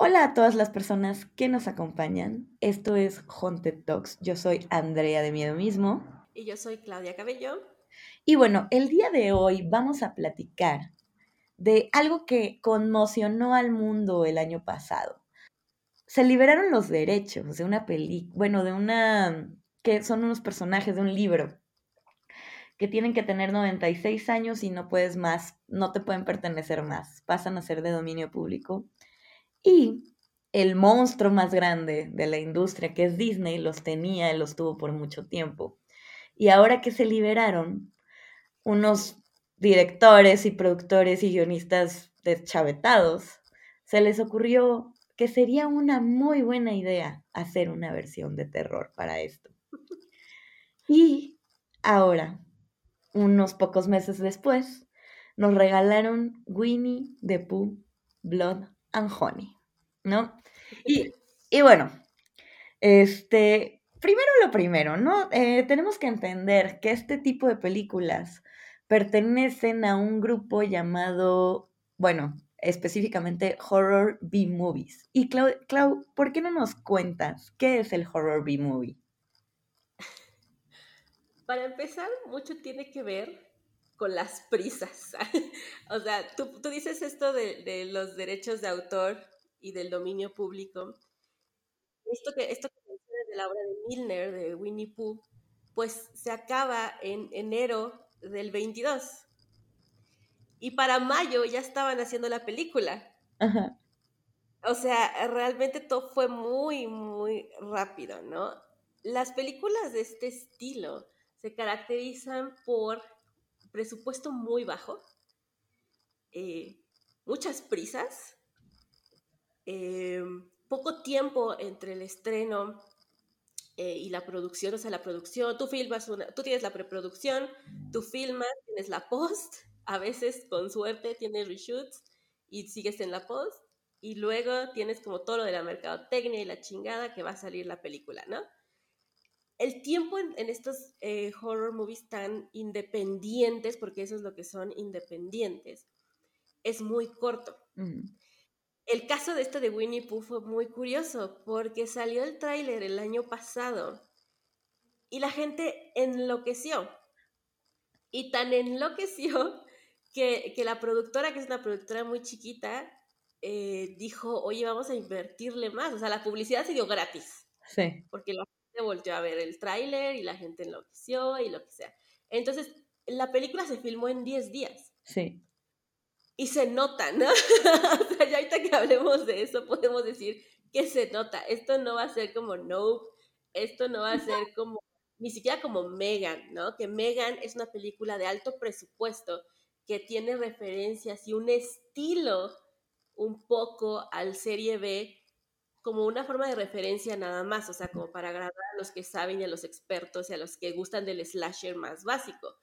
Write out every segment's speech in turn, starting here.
Hola a todas las personas que nos acompañan. Esto es Haunted Talks. Yo soy Andrea de Miedo Mismo. Y yo soy Claudia Cabello. Y bueno, el día de hoy vamos a platicar de algo que conmocionó al mundo el año pasado. Se liberaron los derechos de una película, bueno, de una, que son unos personajes de un libro, que tienen que tener 96 años y no puedes más, no te pueden pertenecer más, pasan a ser de dominio público. Y el monstruo más grande de la industria, que es Disney, los tenía y los tuvo por mucho tiempo. Y ahora que se liberaron, unos directores y productores y guionistas deschavetados, se les ocurrió que sería una muy buena idea hacer una versión de terror para esto. Y ahora, unos pocos meses después, nos regalaron Winnie the Pooh Blood and Honey, ¿no? Y, y bueno, este, primero lo primero, ¿no? Eh, tenemos que entender que este tipo de películas pertenecen a un grupo llamado, bueno, específicamente Horror B-Movies. Y Clau, Clau, ¿por qué no nos cuentas qué es el Horror B-Movie? Para empezar, mucho tiene que ver con las prisas. o sea, tú, tú dices esto de, de, los derechos de autor y del dominio público. Esto que, esto que mencionas de la obra de Milner, de Winnie Pooh, pues se acaba en enero del 22. Y para mayo ya estaban haciendo la película. Ajá. O sea, realmente todo fue muy, muy rápido, ¿no? Las películas de este estilo se caracterizan por presupuesto muy bajo, eh, muchas prisas, eh, poco tiempo entre el estreno eh, y la producción, o sea, la producción, tú filmas tú tienes la preproducción, tú filmas, tienes la post, a veces con suerte tienes reshoots y sigues en la post, y luego tienes como todo lo de la mercadotecnia y la chingada que va a salir la película, ¿no? El tiempo en, estos eh, horror movies tan independientes, porque eso es lo que son independientes, es muy corto. Mm. El caso de este de Winnie Pooh fue muy curioso porque salió el tráiler el año pasado y la gente enloqueció. Y tan enloqueció que, que la productora, que es una productora muy chiquita, eh, dijo, oye, vamos a invertirle más. O sea, la publicidad se dio gratis. Sí. Porque la gente volvió a ver el tráiler y la gente enloqueció y lo que sea. Entonces, la película se filmó en 10 días. Sí y se nota, ¿no? o sea, ya ahorita que hablemos de eso, podemos decir que se nota. Esto no va a ser como Nope, esto no va a ser como, ni siquiera como Megan, ¿no? Que Megan es una película de alto presupuesto que tiene referencias y un estilo un poco al serie B como una forma de referencia nada más, o sea, como para agradar a los que saben y a los expertos y a los que gustan del slasher más básico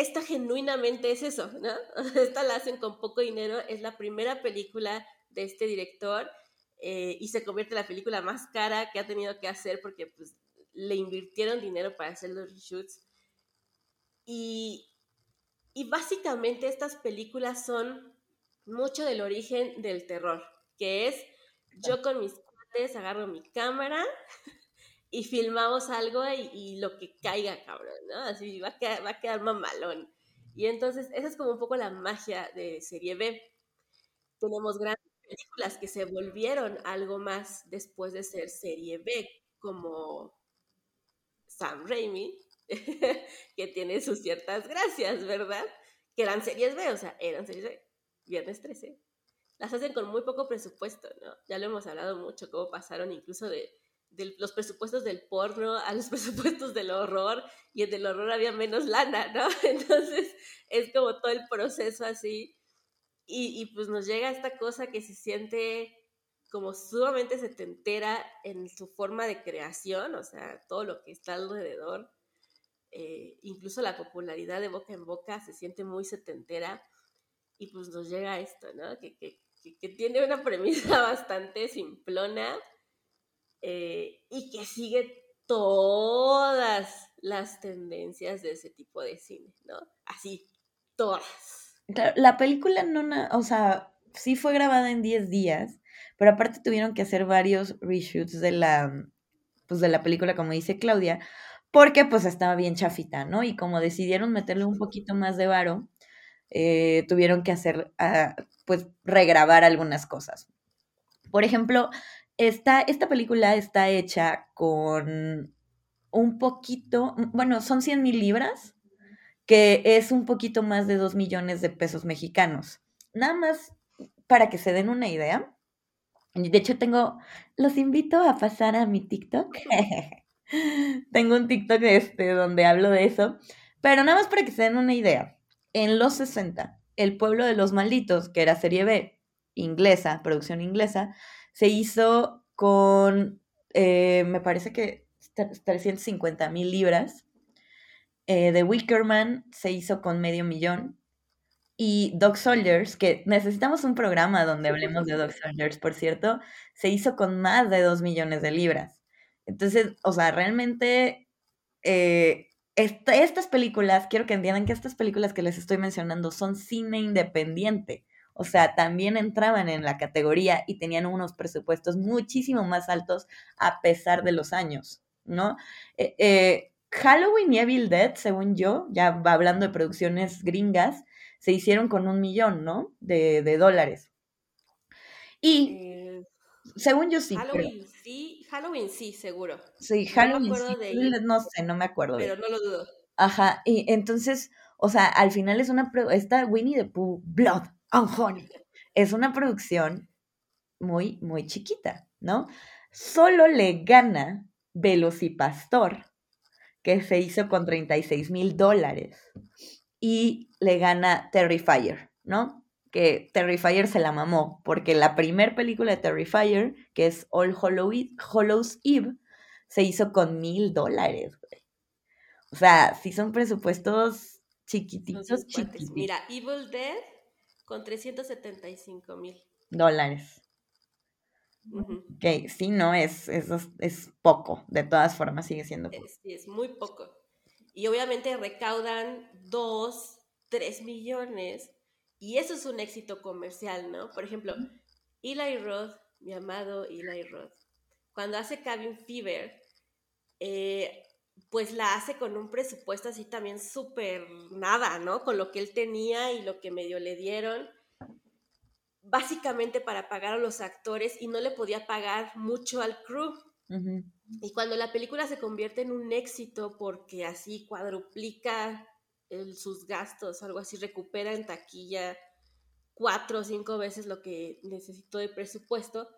esta genuinamente es eso, ¿no? Esta la hacen con poco dinero, es la primera película de este director eh, y se convierte en la película más cara que ha tenido que hacer porque pues, le invirtieron dinero para hacer los reshoots. Y, y básicamente estas películas son mucho del origen del terror, que es yo con mis cuates agarro mi cámara y filmamos algo y, lo que caiga, cabrón, ¿no? Así va a, quedar, va a quedar mamalón. Y entonces, esa es como un poco la magia de serie B. Tenemos grandes películas que se volvieron algo más después de ser serie B, como Sam Raimi, que tiene sus ciertas gracias, ¿verdad? Que eran series B, o sea, eran series B. Viernes 13. Las hacen con muy poco presupuesto, ¿no? Ya lo hemos hablado mucho, cómo pasaron incluso de de los presupuestos del porno a los presupuestos del horror y en el horror había menos lana, ¿no? Entonces es como todo el proceso así y, y pues nos llega esta cosa que se siente como sumamente setentera en su forma de creación, o sea, todo lo que está alrededor, eh, incluso la popularidad de boca en boca se siente muy setentera y pues nos llega esto, ¿no? Que, que, que tiene una premisa bastante simplona, eh, y que sigue todas las tendencias de ese tipo de cine, ¿no? Así, todas. La película no, o sea, sí fue grabada en 10 días, pero aparte tuvieron que hacer varios reshoots de la, pues de la película, como dice Claudia, porque pues estaba bien chafita, ¿no? Y como decidieron meterle un poquito más de varo, eh, tuvieron que hacer, ah, pues, regrabar algunas cosas. Por ejemplo, esta, esta película está hecha con un poquito, bueno, son 100 mil libras, que es un poquito más de 2 millones de pesos mexicanos. Nada más para que se den una idea. De hecho, tengo, los invito a pasar a mi TikTok. tengo un TikTok este, donde hablo de eso. Pero nada más para que se den una idea. En los 60, El pueblo de los malditos, que era serie B, inglesa, producción inglesa, se hizo con, eh, me parece que 350 mil libras. Eh, The Wickerman se hizo con medio millón. Y Dog Soldiers, que necesitamos un programa donde hablemos de Dog Soldiers, por cierto, se hizo con más de 2 millones de libras. Entonces, o sea, realmente eh, estas películas, quiero que entiendan que estas películas que les estoy mencionando son cine independiente. O sea, también entraban en la categoría y tenían unos presupuestos muchísimo más altos a pesar de los años, ¿no? Eh, eh, Halloween y Evil Dead, según yo, ya hablando de producciones gringas, se hicieron con un millón, ¿no? De, dólares. Y eh, según yo sí. Halloween sí, Halloween sí, seguro. Sí, Halloween sí, no sé, no me acuerdo. Pero no lo dudo. Ajá, y entonces, o sea, al final es una, esta Winnie the Pooh, Blood Honey, es una producción muy, muy chiquita, ¿no? Solo le gana Velocipastor, que se hizo con 36 mil dólares y le gana Terrifier, ¿no? Que Terrifier se la mamó, porque la primera película de Terrifier, que es All Hallows Eve, se hizo con mil dólares, güey. O sea, sí son presupuestos chiquititos, chiquititos. Mira, Evil Dead con 375 mil. Dólares. Ok, sí, no, es, es, es, poco. De todas formas, sigue siendo poco. Sí, es muy poco y obviamente recaudan 2, 3 millones y eso es un éxito comercial, ¿no? Por ejemplo, Eli Roth, mi amado Eli Roth, cuando hace Cabin Fever, eh, pues la hace con un presupuesto así también súper nada, ¿no? Con lo que él tenía y lo que medio le dieron, básicamente para pagar a los actores y no le podía pagar mucho al crew. Y cuando la película se convierte en un éxito porque así cuadruplica sus gastos, algo así, recupera en taquilla cuatro o cinco veces lo que necesitó de presupuesto,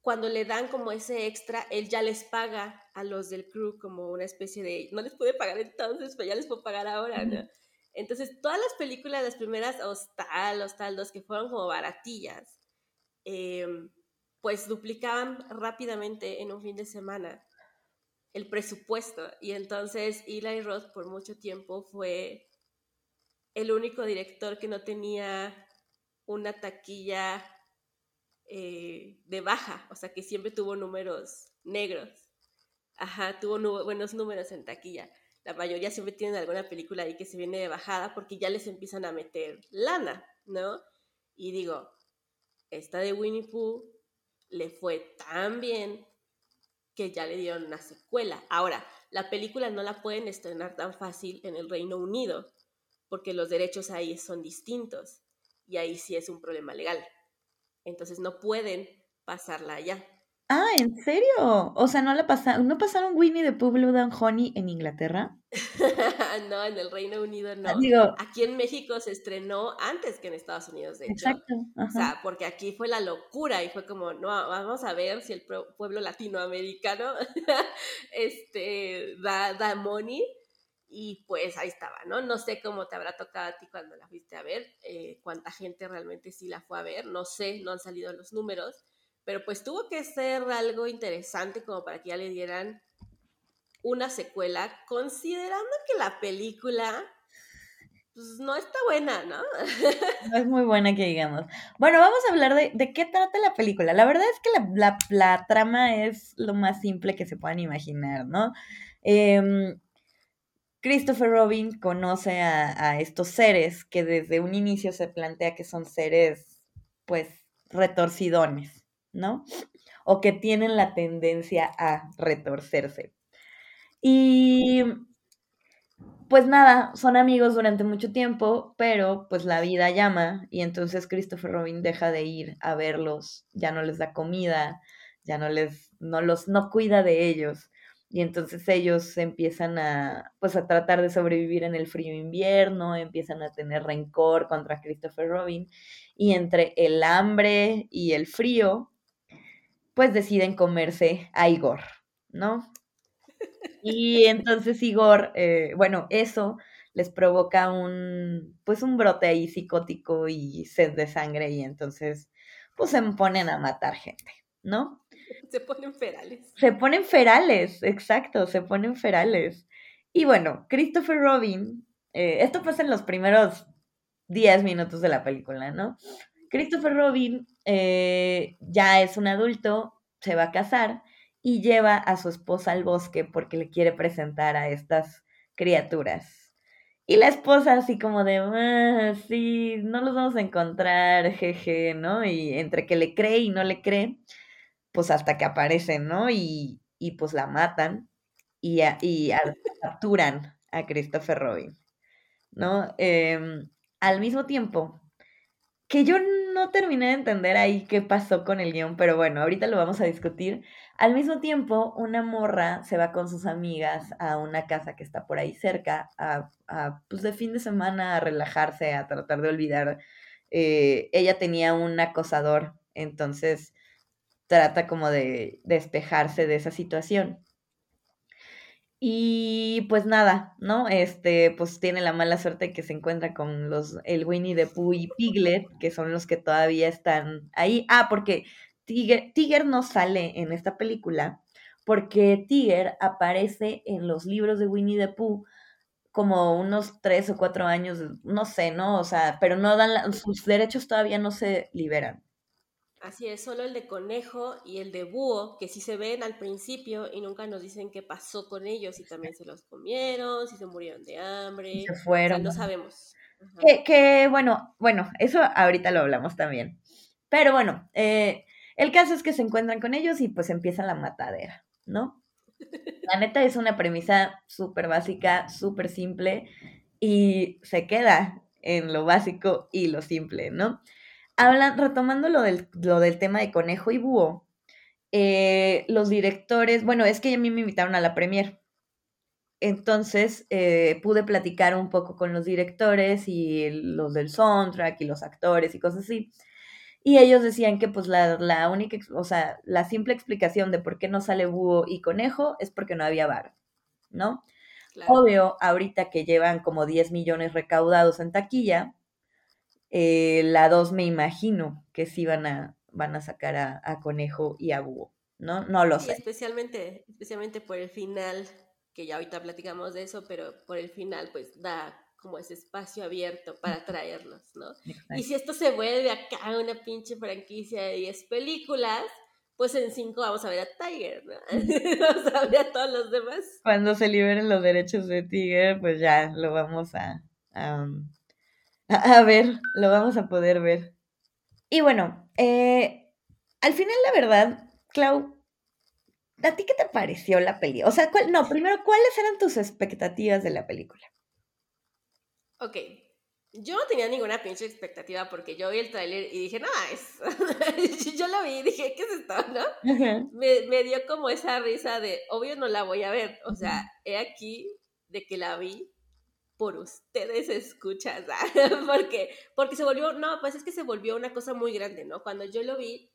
cuando le dan como ese extra, él ya les paga a los del crew como una especie de, no les puede pagar entonces, pero ya les puedo pagar ahora, ¿no? Entonces, todas las películas, las primeras, Hostal, Hostal 2, que fueron como baratillas, eh, pues duplicaban rápidamente en un fin de semana el presupuesto. Y entonces Eli Roth por mucho tiempo fue el único director que no tenía una taquilla eh, de baja, o sea que siempre tuvo números negros. Ajá, tuvo buenos números en taquilla. La mayoría siempre tienen alguna película ahí que se viene de bajada porque ya les empiezan a meter lana, ¿no? Y digo, esta de Winnie Pooh le fue tan bien que ya le dieron una secuela. Ahora, la película no la pueden estrenar tan fácil en el Reino Unido, porque los derechos ahí son distintos y ahí sí es un problema legal. Entonces no pueden pasarla allá. Ah, ¿en serio? O sea, ¿no la pasaron, ¿no pasaron Winnie the Pooh and Honey en Inglaterra? no, en el Reino Unido no. Ah, aquí en México se estrenó antes que en Estados Unidos, de hecho. Exacto. O sea, porque aquí fue la locura y fue como, no, vamos a ver si el pueblo latinoamericano este, da, da money. Y pues ahí estaba, ¿no? No sé cómo te habrá tocado a ti cuando la fuiste a ver, eh, cuánta gente realmente sí la fue a ver, no sé, no han salido los números pero pues tuvo que ser algo interesante como para que ya le dieran una secuela, considerando que la película pues, no está buena, ¿no? No es muy buena que digamos. Bueno, vamos a hablar de, de qué trata la película. La verdad es que la, la, trama es lo más simple que se puedan imaginar, ¿no? Em, Christopher Robin conoce a, estos seres que desde un inicio se plantea que son seres pues, retorcidones, ¿no? O que tienen la tendencia a retorcerse. Y pues nada, son amigos durante mucho tiempo, pero pues la vida llama y entonces Christopher Robin deja de ir a verlos, ya no les da comida, ya no les, no los, no cuida de ellos y entonces ellos empiezan a, pues a tratar de sobrevivir en el frío invierno, empiezan a tener rencor contra Christopher Robin y entre el hambre y el frío, pues deciden comerse a Igor, ¿no? Y entonces Igor, eh, bueno, eso les provoca un, pues un brote ahí psicótico y sed de sangre y entonces, pues se ponen a matar gente, ¿no? Se ponen ferales. Se ponen ferales, exacto, se ponen ferales. Y bueno, Christopher Robin, eh, esto pasa en los primeros 10 minutos de la película, ¿no? Christopher Robin eh, ya es un adulto, se va a casar y lleva a su esposa al bosque porque le quiere presentar a estas criaturas. Y la esposa así como de, ah, sí, no los vamos a encontrar, jeje, ¿no? Y entre que le cree y no le cree, pues hasta que aparecen, ¿no? Y, pues la matan y, y capturan a Christopher Robin, ¿no? Em, al mismo tiempo, que yo no terminé de entender ahí qué pasó con el guion, pero bueno, ahorita lo vamos a discutir. Al mismo tiempo, una morra se va con sus amigas a una casa que está por ahí cerca, a, pues de fin de semana, a relajarse, a tratar de olvidar. Eh, ella tenía un acosador, entonces trata como de despejarse de esa situación. Y pues nada, ¿no? Este, pues tiene la mala suerte que se encuentra con los, el Winnie the Pooh y Piglet, que son los que todavía están ahí. Ah, porque Tiger, no sale en esta película, porque Tiger aparece en los libros de Winnie the Pooh como unos tres o cuatro años, no sé, ¿no? O sea, pero no dan, sus derechos todavía no se liberan. Así es, solo el de conejo y el de búho, que sí se ven al principio y nunca nos dicen qué pasó con ellos, si también se los comieron, si se murieron de hambre. Se fueron. no sabemos. Que, bueno, bueno, eso ahorita lo hablamos también. Pero bueno, eh, el caso es que se encuentran con ellos y pues empieza la matadera, ¿no? La neta es una premisa súper básica, súper simple y se queda en lo básico y lo simple, ¿no? Hablan, retomando lo del, lo del tema de conejo y búho, eh, los directores, bueno, es que a mí me invitaron a la premier. Entonces eh, pude platicar un poco con los directores y los del soundtrack y los actores y cosas así. Y ellos decían que pues la, la única, o sea, la simple explicación de por qué no sale búho y conejo es porque no había bar, ¿no? Obvio, ahorita que llevan como 10 millones recaudados en taquilla, eh, la 2 me imagino que sí van a, van a sacar a, Conejo y a Búho, ¿no? No lo sé. Especialmente, especialmente por el final, que ya ahorita platicamos de eso, pero por el final pues da como ese espacio abierto para traerlos, ¿no? Y si esto se vuelve acá una pinche franquicia de 10 películas, pues en 5 vamos a ver a Tiger, ¿no? vamos a ver a todos los demás. Cuando se liberen los derechos de Tiger, pues ya lo vamos a, a ver, lo vamos a poder ver. Y bueno, eh, al final, la verdad, Clau, ¿a ti qué te pareció la peli? O sea, no, primero, ¿cuáles eran tus expectativas de la película? Ok, yo no tenía ninguna pinche expectativa porque yo vi el tráiler y dije, no, es... yo lo vi y dije, ¿qué es esto, no? me, me, dio como esa risa de, obvio no la voy a ver, o sea, he aquí de que la vi por ustedes escuchas, porque, porque se volvió, no, pues es que se volvió una cosa muy grande, ¿no? Cuando yo lo vi,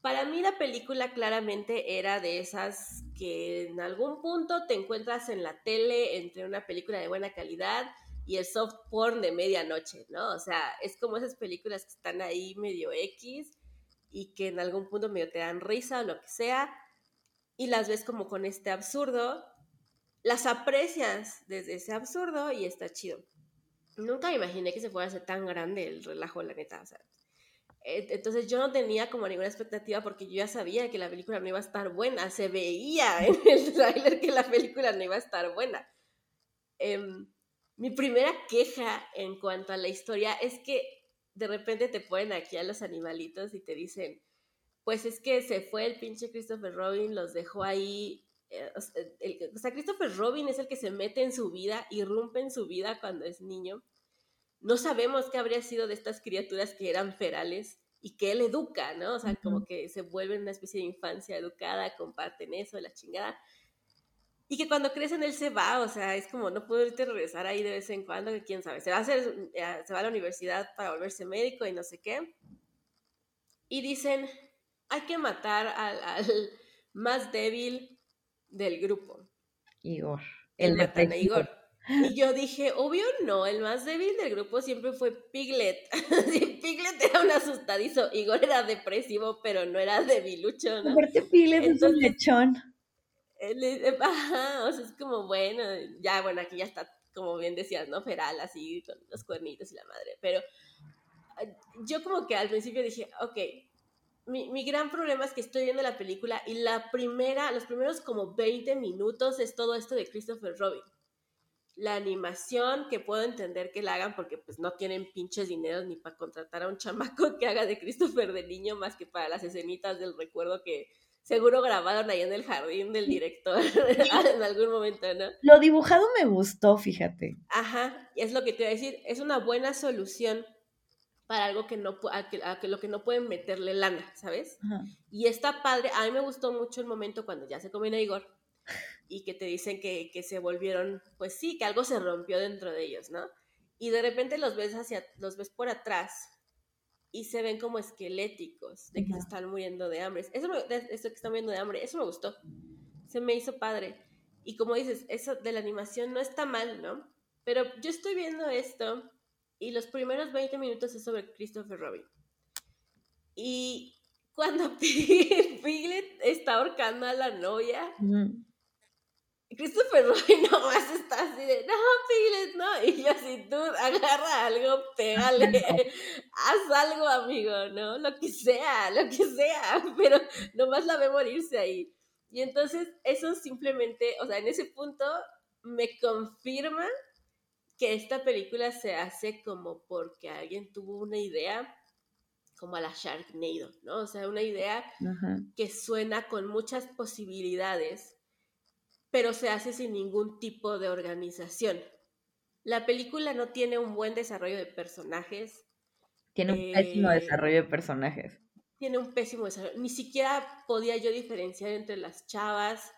para mí la película claramente era de esas que en algún punto te encuentras en la tele entre una película de buena calidad y el soft porn de medianoche, ¿no? O sea, es como esas películas que están ahí medio X y que en algún punto medio te dan risa o lo que sea y las ves como con este absurdo las aprecias desde ese absurdo y está chido. Nunca imaginé que se fuera a hacer tan grande el relajo, la neta. entonces yo no tenía como ninguna expectativa porque yo ya sabía que la película no iba a estar buena. Se veía en el trailer que la película no iba a estar buena. Em, mi primera queja en cuanto a la historia es que de repente te ponen aquí a los animalitos y te dicen, pues es que se fue el pinche Christopher Robin, los dejó ahí. Eh, o sea, Christopher Robin es el que se mete en su vida, irrumpe en su vida cuando es niño. No sabemos qué habría sido de estas criaturas que eran ferales y que él educa, ¿no? O sea, como que se vuelven una especie de infancia educada, comparten eso, la chingada. Y que cuando crecen él se va, o sea, es como no puedo irte regresar ahí de vez en cuando, que quién sabe, se va a hacer, eh, se va a la universidad para volverse médico y no sé qué. Y dicen, hay que matar al, más débil del grupo. Igor. El de Igor. Y yo dije, obvio no, el más débil del grupo siempre fue Piglet. Piglet era un asustadizo, Igor era depresivo, pero no era debilucho, ¿no? Aparte Piglet es un lechón. Ajá, o sea, es como, bueno, ya, bueno, aquí ya está, como bien decías, ¿no? Feral, así, con los cuernitos y la madre. Pero yo como que al principio dije, ok, mi, mi, gran problema es que estoy viendo la película y la primera, los primeros como 20 minutos es todo esto de Christopher Robin. La animación, que puedo entender que la hagan porque pues no tienen pinches dineros ni para contratar a un chamaco que haga de Christopher de niño más que para las escenitas del recuerdo que seguro grabaron ahí en el jardín del director en algún momento, ¿no? Lo dibujado me gustó, fíjate. Ajá, es lo que te iba a decir, es una buena solución para algo que no a que, a que lo que no pueden meterle lana, ¿sabes? Y está padre, a mí me gustó mucho el momento cuando ya se comió a Igor y que te dicen que, que, se volvieron, pues sí, que algo se rompió dentro de ellos, ¿no? Y de repente los ves hacia, los ves por atrás y se ven como esqueléticos, de que se están muriendo de hambre. Eso, me, eso que están muriendo de hambre, eso me gustó. Se me hizo padre. Y como dices, eso de la animación no está mal, ¿no? Pero yo estoy viendo esto y los primeros 20 minutos es sobre Christopher Robin. Y cuando Piglet está ahorcando a la novia, Christopher Robin nomás está así de, no, Piglet, no. Y yo así, tú agarra algo, pégale, haz algo, amigo, ¿no? Lo que sea, lo que sea, pero nomás la ve morirse ahí. Y entonces eso simplemente, o sea, en ese punto me confirma que esta película se hace como porque alguien tuvo una idea como a la Sharknado, ¿no? O sea, una idea que suena con muchas posibilidades pero se hace sin ningún tipo de organización. La película no tiene un buen desarrollo de personajes. Tiene un pésimo eh, desarrollo de personajes. Tiene un pésimo desarrollo. Ni siquiera podía yo diferenciar entre las chavas.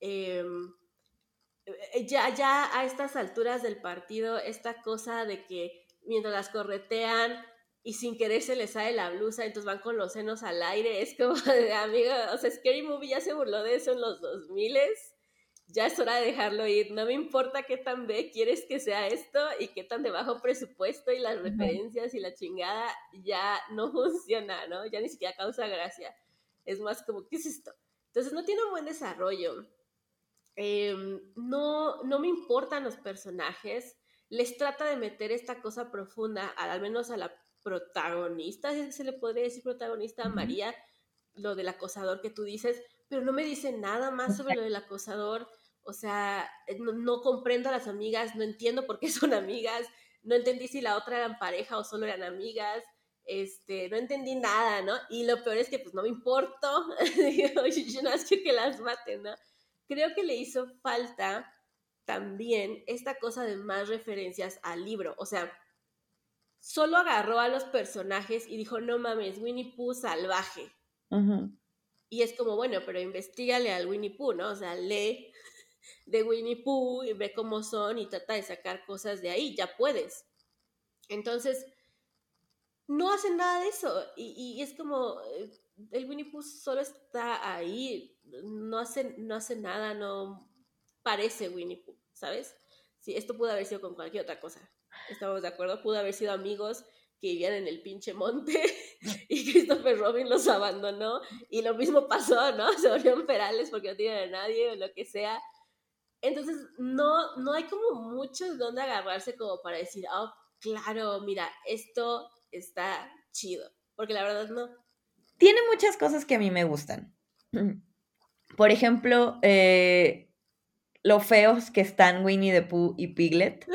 Em, eh, ya, ya a estas alturas del partido, esta cosa de que mientras las corretean y sin querer se les sale la blusa, entonces van con los senos al aire, es como de amigo, o sea, Scary Movie ya se burló de eso en los 2000 ya es hora de dejarlo ir. No me importa qué tan B quieres que sea esto y qué tan de bajo presupuesto y las referencias y la chingada ya no funciona, ¿no? Ya ni siquiera causa gracia. Es más como, ¿qué es esto? Entonces no tiene un buen desarrollo. Em, no, no me importan los personajes. Les trata de meter esta cosa profunda, al menos a la protagonista, si se le podría decir protagonista, a María, lo del acosador que tú dices, pero no me dice nada más sobre lo del acosador. O sea, eh, no, comprendo a las amigas, no entiendo por qué son amigas, no entendí si la otra eran pareja o solo eran amigas, este, no entendí nada, ¿no? Y lo peor es que pues no me importo, yo no quiero que las maten, ¿no? Creo que le hizo falta también esta cosa de más referencias al libro, o sea, solo agarró a los personajes y dijo, no mames, Winnie Pooh salvaje. Y es como, bueno, pero investigale al Winnie Pooh, ¿no? O sea, lee de Winnie Pooh y ve cómo son y trata de sacar cosas de ahí, ya puedes. Entonces, no hacen nada de eso. Y, es como, eh, el Winnie Pooh solo está ahí, no hace, no hace nada, no parece Winnie Pooh, ¿sabes? Sí, esto pudo haber sido con cualquier otra cosa. Estamos de acuerdo, pudo haber sido amigos que vivían en el pinche monte y Christopher Robin los abandonó y lo mismo pasó, ¿no? Se volvieron perales porque no tienen a nadie o lo que sea. Entonces, no, no hay como mucho de dónde agarrarse como para decir, oh, claro, mira, esto está chido. Porque la verdad no. Tiene muchas cosas que a mí me gustan. Por ejemplo, eh, lo feos que están Winnie the Pooh y Piglet.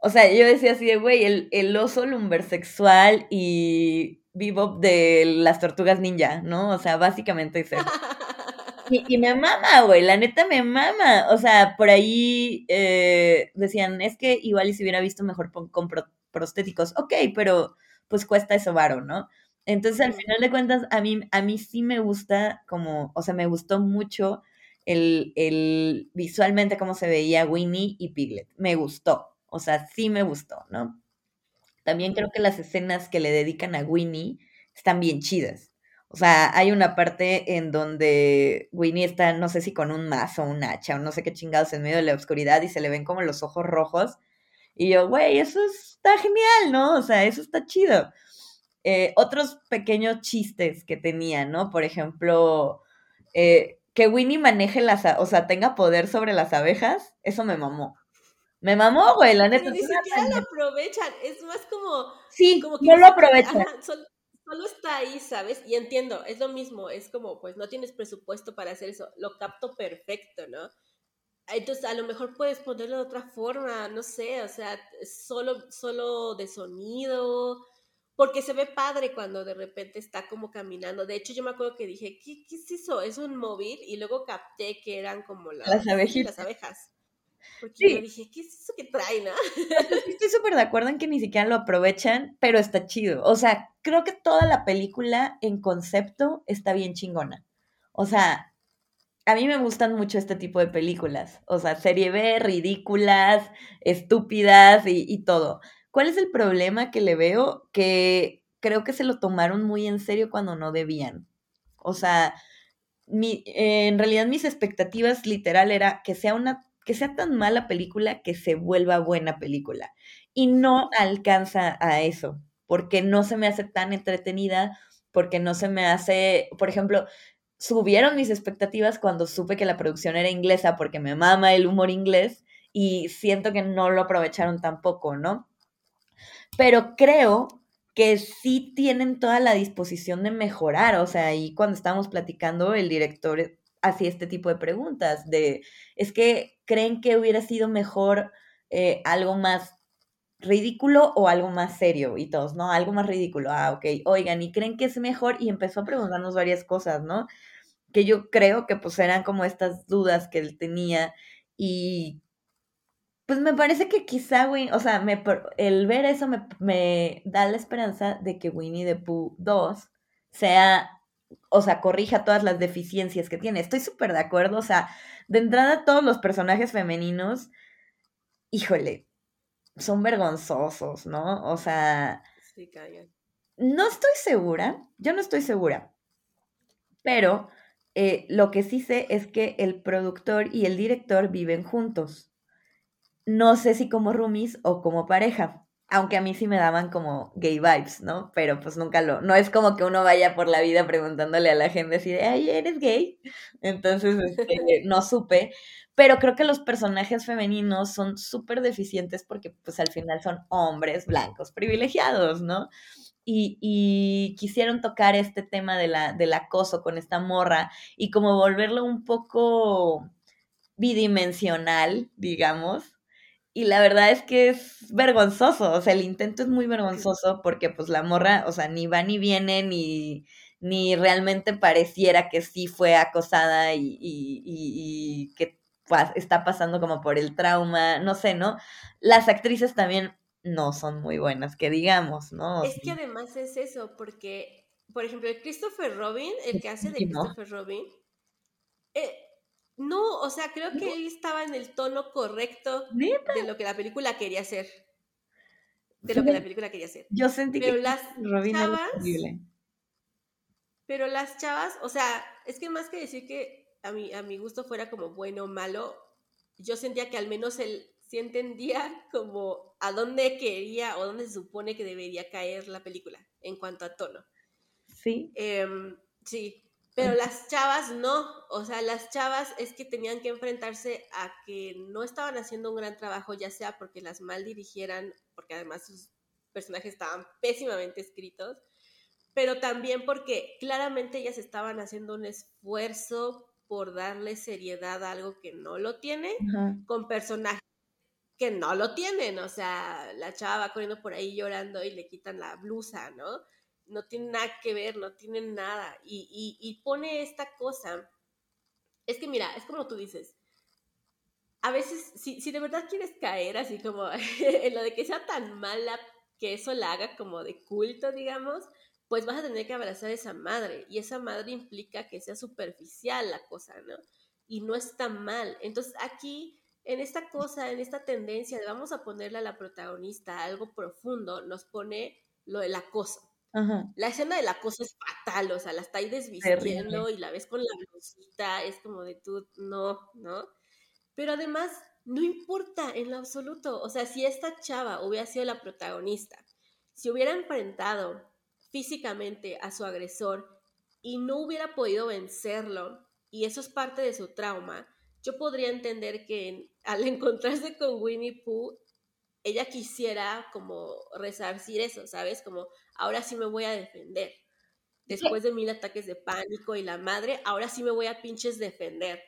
O sea, yo decía así de, güey, el, el oso lumbersexual y bebop de las tortugas ninja, ¿no? O sea, básicamente es eso. Y, me mama, güey, la neta me mama. O sea, por ahí eh, decían, es que igual y si hubiera visto mejor con, prostéticos. Ok, pero pues cuesta eso varo, ¿no? Entonces, al final de cuentas, a mí, a mí sí me gusta como, o sea, me gustó mucho el, el visualmente cómo se veía Winnie y Piglet. Me gustó, o sea, sí me gustó, ¿no? También creo que las escenas que le dedican a Winnie están bien chidas. O sea, hay una parte en donde Winnie está, no sé si con un mazo, un hacha, o no sé qué chingados en medio de la oscuridad y se le ven como los ojos rojos. Y yo, güey, eso está genial, ¿no? O sea, eso está chido. Eh, otros pequeños chistes que tenía, ¿no? Por ejemplo, eh, que Winnie maneje las, o sea, tenga poder sobre las abejas, eso me mamó. Me mamó, güey, la neta. ni siquiera lo aprovechan, es más como... Sí, como que no lo aprovechan. Solo está ahí, ¿sabes? Y entiendo, es lo mismo, es como, pues no tienes presupuesto para hacer eso, lo capto perfecto, ¿no? Entonces, a lo mejor puedes ponerlo de otra forma, no sé, o sea, solo, solo de sonido, porque se ve padre cuando de repente está como caminando. De hecho, yo me acuerdo que dije, ¿qué, qué es eso? ¿Es un móvil? Y luego capté que eran como las, las Las abejas. Porque yo dije, ¿qué es eso que traen? No? Estoy súper de acuerdo en que ni siquiera lo aprovechan, pero está chido. O sea, creo que toda la película en concepto está bien chingona. O sea, a mí me gustan mucho este tipo de películas. O sea, serie B, ridículas, estúpidas y, y todo. ¿Cuál es el problema que le veo? Que creo que se lo tomaron muy en serio cuando no debían. O sea, mi, en realidad mis expectativas literal era que sea una que sea tan mala película que se vuelva buena película. Y no alcanza a eso, porque no se me hace tan entretenida, porque no se me hace, por ejemplo, subieron mis expectativas cuando supe que la producción era inglesa, porque me mama el humor inglés y siento que no lo aprovecharon tampoco, ¿no? Pero creo que sí tienen toda la disposición de mejorar, o sea, ahí cuando estábamos platicando, el director hacía este tipo de preguntas, de, es que creen que hubiera sido mejor eh, algo más ridículo o algo más serio y todos, ¿no? Algo más ridículo, ah, ok, oigan, ¿y creen que es mejor? Y empezó a preguntarnos varias cosas, ¿no? Que yo creo que pues eran como estas dudas que él tenía y pues me parece que quizá, güey, o sea, me, el ver eso me, me da la esperanza de que Winnie the Pooh 2 sea o sea, corrija todas las deficiencias que tiene. Estoy súper de acuerdo, o sea, de entrada todos los personajes femeninos, híjole, son vergonzosos, ¿no? O sea... Sí, No estoy segura, yo no estoy segura, pero eh, lo que sí sé es que el productor y el director viven juntos. No sé si como roomies o como pareja aunque a mí sí me daban como gay vibes, ¿no? Pero pues nunca lo, no es como que uno vaya por la vida preguntándole a la gente si de, ay, ¿eres gay? Entonces, este, no supe, pero creo que los personajes femeninos son súper deficientes porque pues al final son hombres blancos privilegiados, ¿no? Y, y, quisieron tocar este tema de la, del acoso con esta morra y como volverlo un poco bidimensional, digamos, y la verdad es que es vergonzoso, o sea, el intento es muy vergonzoso porque pues la morra, o sea, ni va ni viene, ni, ni realmente pareciera que sí fue acosada y, y, y, que está pasando como por el trauma, no sé, ¿no? Las actrices también no son muy buenas, que digamos, ¿no? Es que además es eso, porque, por ejemplo, Christopher Robin, el que hace de Christopher Robin, eh, no, o sea, creo que él estaba en el tono correcto de lo que la película quería hacer. De lo que la película quería hacer. Yo sentí pero que las chavas, Pero las chavas, o sea, es que más que decir que a mi, a mi gusto fuera como bueno o malo, yo sentía que al menos él sí entendía como a dónde quería o dónde se supone que debería caer la película en cuanto a tono. Sí. Em, sí, pero las chavas no, o sea, las chavas es que tenían que enfrentarse a que no estaban haciendo un gran trabajo, ya sea porque las mal dirigieran, porque además sus personajes estaban pésimamente escritos, pero también porque claramente ellas estaban haciendo un esfuerzo por darle seriedad a algo que no lo tiene, con personajes que no lo tienen, o sea, la chava va corriendo por ahí llorando y le quitan la blusa, ¿no? No tiene nada que ver, no tiene nada. Y, y pone esta cosa, es que mira, es como tú dices, a veces, si, si de verdad quieres caer así como en lo de que sea tan mala que eso la haga como de culto, digamos, pues vas a tener que abrazar a esa madre. Y esa madre implica que sea superficial la cosa, ¿no? Y no está mal. Entonces aquí, en esta cosa, en esta tendencia de vamos a ponerle a la protagonista algo profundo, nos pone lo del acoso. La escena del acoso es fatal, o sea, la está ahí desvistiendo y la ves con la blusita, es como de tú, no, ¿no? Pero además, no importa en lo absoluto. O sea, si esta chava hubiera sido la protagonista, si hubiera enfrentado físicamente a su agresor y no hubiera podido vencerlo, y eso es parte de su trauma, yo podría entender que al encontrarse con Winnie Pooh, ella quisiera como resarcir eso, ¿sabes? Como ahora sí me voy a defender. Después de mil ataques de pánico y la madre, ahora sí me voy a pinches defender.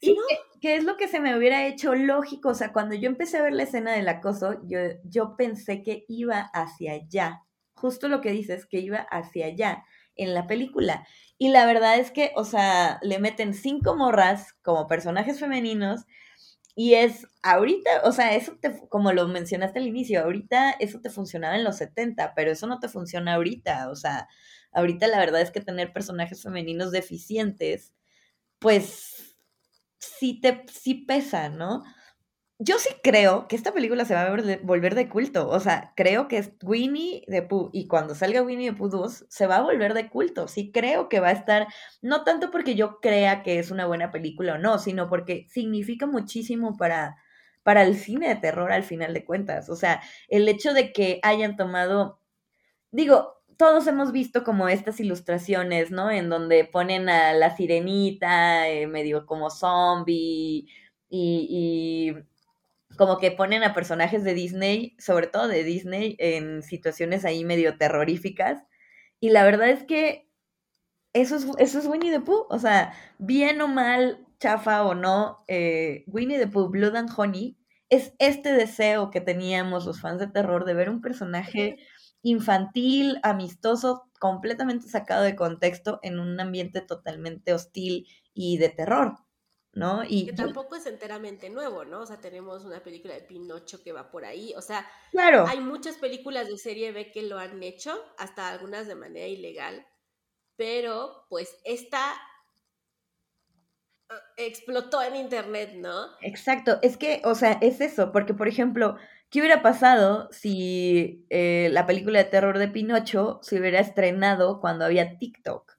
Sí, que, es lo que se me hubiera hecho lógico. O sea, cuando yo empecé a ver la escena del acoso, yo, yo pensé que iba hacia allá. Justo lo que dices, que iba hacia allá en la película. Y la verdad es que, o sea, le meten cinco morras como personajes femeninos. Y es ahorita, o sea, eso te, como lo mencionaste al inicio, ahorita eso te funcionaba en los 70, pero eso no te funciona ahorita. O sea, ahorita la verdad es que tener personajes femeninos deficientes, pues sí te sí pesa, ¿no? Yo sí creo que esta película se va a volver de culto. O sea, creo que es Winnie the Pooh y cuando salga Winnie the Pooh 2 se va a volver de culto. Sí creo que va a estar, no tanto porque yo crea que es una buena película o no, sino porque significa muchísimo para, para el cine de terror al final de cuentas. O sea, el hecho de que hayan tomado, digo, todos hemos visto como estas ilustraciones, ¿no? En donde ponen a la sirenita eh, medio como zombie y, y, como que ponen a personajes de Disney, sobre todo de Disney, en situaciones ahí medio terroríficas. Y la verdad es que eso es, eso es Winnie the Pooh. O sea, bien o mal, chafa o no, eh, Winnie the Pooh, Blood and Honey, es este deseo que teníamos los fans de terror de ver un personaje infantil, amistoso, completamente sacado de contexto en un ambiente totalmente hostil y de terror, ¿no? Y que tampoco es enteramente nuevo, ¿no? O sea, tenemos una película de Pinocho que va por ahí, o sea, claro. hay muchas películas de serie B que lo han hecho, hasta algunas de manera ilegal, pero pues esta eh, explotó en internet, ¿no? Exacto, es que, o sea, es eso, porque por ejemplo, ¿Qué hubiera pasado si eh, la película de terror de Pinocho se hubiera estrenado cuando había TikTok?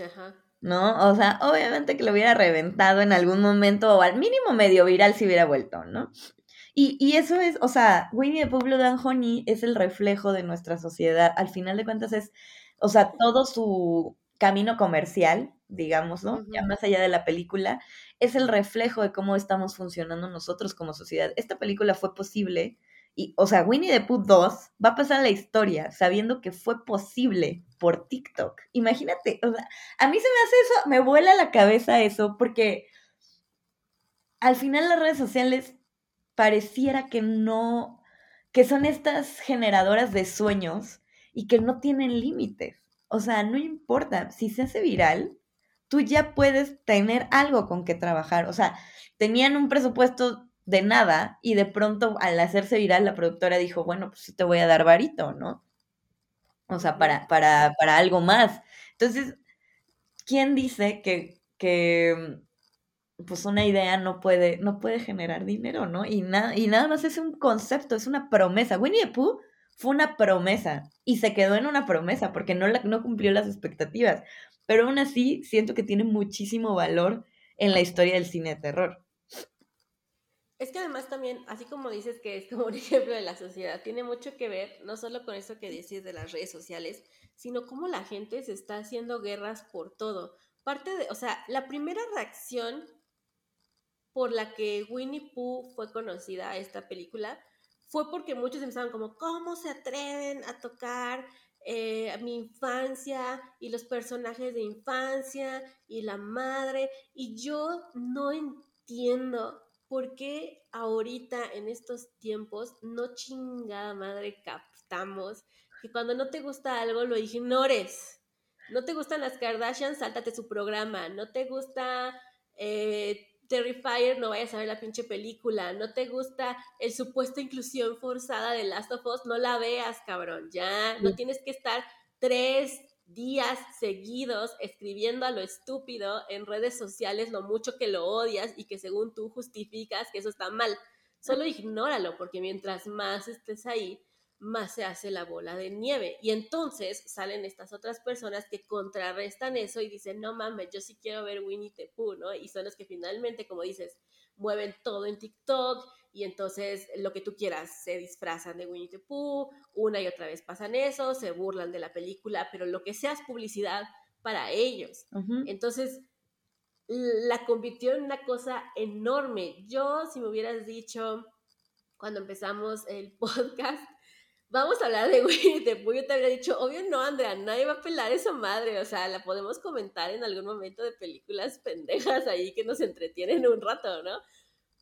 Ajá. ¿No? O sea, obviamente que lo hubiera reventado en algún momento, o al mínimo medio viral si hubiera vuelto, ¿no? Y, y eso es, o sea, Winnie the Pooh and Honey es el reflejo de nuestra sociedad. Al final de cuentas es, o sea, todo su camino comercial, digamos, ¿no? Ya más allá de la película, es el reflejo de cómo estamos funcionando nosotros como sociedad. Esta película fue posible y, o sea, Winnie the Pooh 2 va a pasar la historia sabiendo que fue posible por TikTok. Imagínate, o sea, a mí se me hace eso, me vuela la cabeza eso, porque al final las redes sociales pareciera que no, que son estas generadoras de sueños y que no tienen límites. O sea, no importa, si se hace viral, tú ya puedes tener algo con que trabajar. O sea, tenían un presupuesto de nada y de pronto al hacerse viral la productora dijo, bueno, pues te voy a dar varito, ¿no? O sea, para, para, para algo más. Entonces, ¿quién dice que, que pues una idea no puede, no puede generar dinero, ¿no? Y, nada y nada más es un concepto, es una promesa. Winnie the Pooh fue una promesa y se quedó en una promesa porque no, la, no cumplió las expectativas pero aún así siento que tiene muchísimo valor en la historia del cine de terror. Es que además también, así como dices que es como un ejemplo de la sociedad, tiene mucho que ver no solo con eso que dices de las redes sociales, sino cómo la gente se está haciendo guerras por todo. Parte de, o sea, la primera reacción por la que Winnie Pooh fue conocida a esta película fue porque muchos empezaron como, ¿cómo se atreven a tocar eh, mi infancia y los personajes de infancia y la madre. Y yo no entiendo ¿por qué ahorita en estos tiempos no chingada madre captamos que cuando no te gusta algo lo ignores? No te gustan las Kardashians, sáltate su programa. No te gusta eh, Terrifier, no vayas a ver la pinche película. No te gusta el supuesto inclusión forzada de Last of Us, no la veas, cabrón. Ya, no tienes que estar tres días seguidos escribiendo a lo estúpido en redes sociales lo mucho que lo odias y que según tú justificas que eso está mal. Solo ignóralo, porque mientras más estés ahí, más se hace la bola de nieve. Y entonces salen estas otras personas que contrarrestan eso y dicen, no mames, yo sí quiero ver Winnie the Pooh, ¿no? Y son los que finalmente, como dices, mueven todo en TikTok y entonces lo que tú quieras, se disfrazan de Winnie the Pooh, una y otra vez pasan eso, se burlan de la película, pero lo que sea es publicidad para ellos. Entonces, la convirtió en una cosa enorme. Yo, si me hubieras dicho cuando empezamos el podcast, vamos a hablar de Winnie the Pooh. Te habría dicho, obvio no, Andrea, nadie va a pelar esa madre. O sea, la podemos comentar en algún momento de películas pendejas ahí que nos entretienen un rato, ¿no?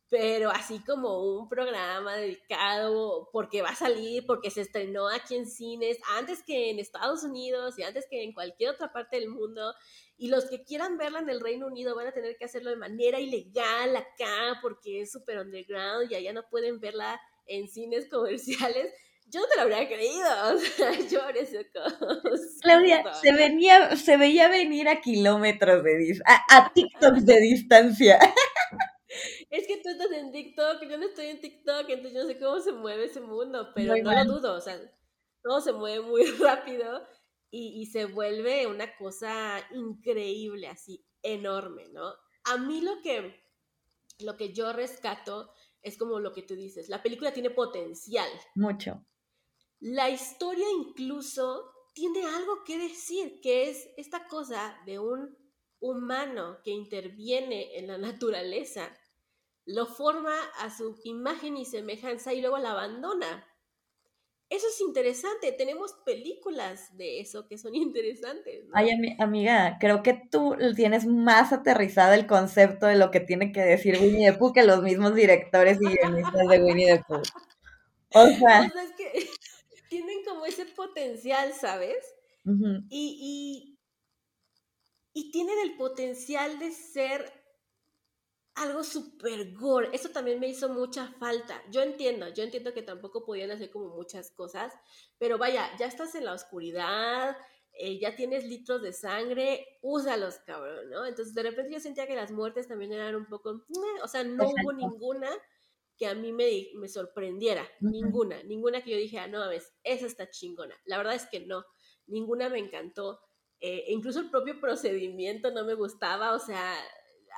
Pero así como un programa dedicado porque va a salir, porque se estrenó aquí en cines, antes que en Estados Unidos y antes que en cualquier otra parte del mundo. Y los que quieran verla en el Reino Unido van a tener que hacerlo de manera ilegal acá porque es súper underground y allá no pueden verla en cines comerciales yo no te lo habría creído. O sea, yo habría sido Claudia, se, venía, se veía venir a kilómetros de a, a TikToks de distancia. Es que tú estás en TikTok, yo no estoy en TikTok, entonces yo no sé cómo se mueve ese mundo, pero no lo dudo, o sea, todo se mueve muy rápido y, y se vuelve una cosa increíble, así, enorme, ¿no? A mí lo que, lo que yo rescato es como lo que tú dices, la película tiene potencial. Mucho la historia incluso tiene algo que decir, que es esta cosa de un humano que interviene en la naturaleza, lo forma a su imagen y semejanza y luego la abandona. Eso es interesante, tenemos películas de eso que son interesantes. Ay, amiga, creo que tú tienes más aterrizado el concepto de lo que tiene que decir Winnie the Pooh que los mismos directores y guionistas de Winnie the Pooh. O sea, es que tienen como ese potencial, ¿sabes? y, y, tienen el potencial de ser algo super gore. Eso también me hizo mucha falta. Yo entiendo, yo entiendo que tampoco podían hacer como muchas cosas, pero vaya, ya estás en la oscuridad, eh, ya tienes litros de sangre, úsalos, cabrón, ¿no? Entonces de repente yo sentía que las muertes también eran un poco, o sea, no hubo ninguna que a mí me, me sorprendiera, ninguna, ninguna que yo dije, ah, no, ves, esa está chingona. La verdad es que no, ninguna me encantó. Eh, incluso el propio procedimiento no me gustaba, o sea,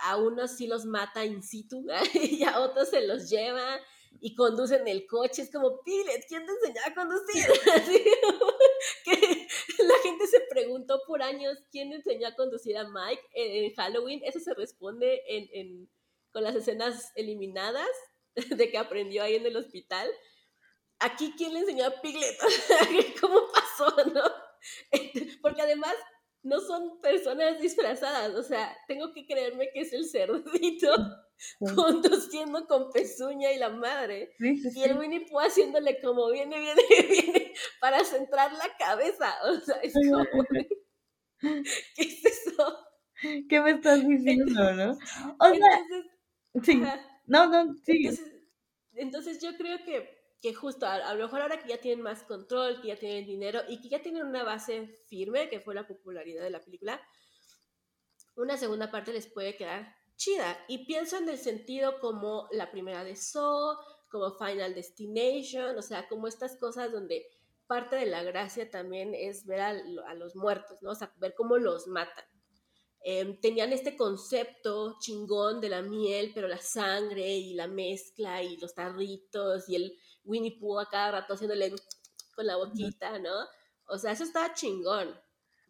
a unos sí los mata in situ y a otros se los lleva y conducen el coche. Es como, Pilet, ¿quién te enseñó a conducir? que la gente se preguntó por años quién enseñó a conducir a Mike en, Halloween. Eso se responde en, en, con las escenas eliminadas de que aprendió ahí en el hospital. Aquí, ¿quién le enseñó a Piglet? ¿Cómo pasó, no? Porque además no son personas disfrazadas, o sea, tengo que creerme que es el cerdito conduciendo con pezuña y la madre. y el Winnie Pooh haciéndole como viene, viene, viene, para centrar la cabeza. O sea, es como, ¿qué es eso? ¿Qué me estás diciendo, no? O sea, sí. No, no, sí. Entonces, yo creo que, que justo a, lo mejor ahora que ya tienen más control, que ya tienen dinero y que ya tienen una base firme, que fue la popularidad de la película, una segunda parte les puede quedar chida. Y pienso en el sentido como la primera de Saw, como Final Destination, o sea, como estas cosas donde parte de la gracia también es ver a, a los muertos, ¿no? O sea, ver cómo los matan. Em, tenían este concepto chingón de la miel, pero la sangre y la mezcla y los tarritos y el Winnie Pooh a cada rato haciéndole con la boquita, ¿no? O sea, eso estaba chingón.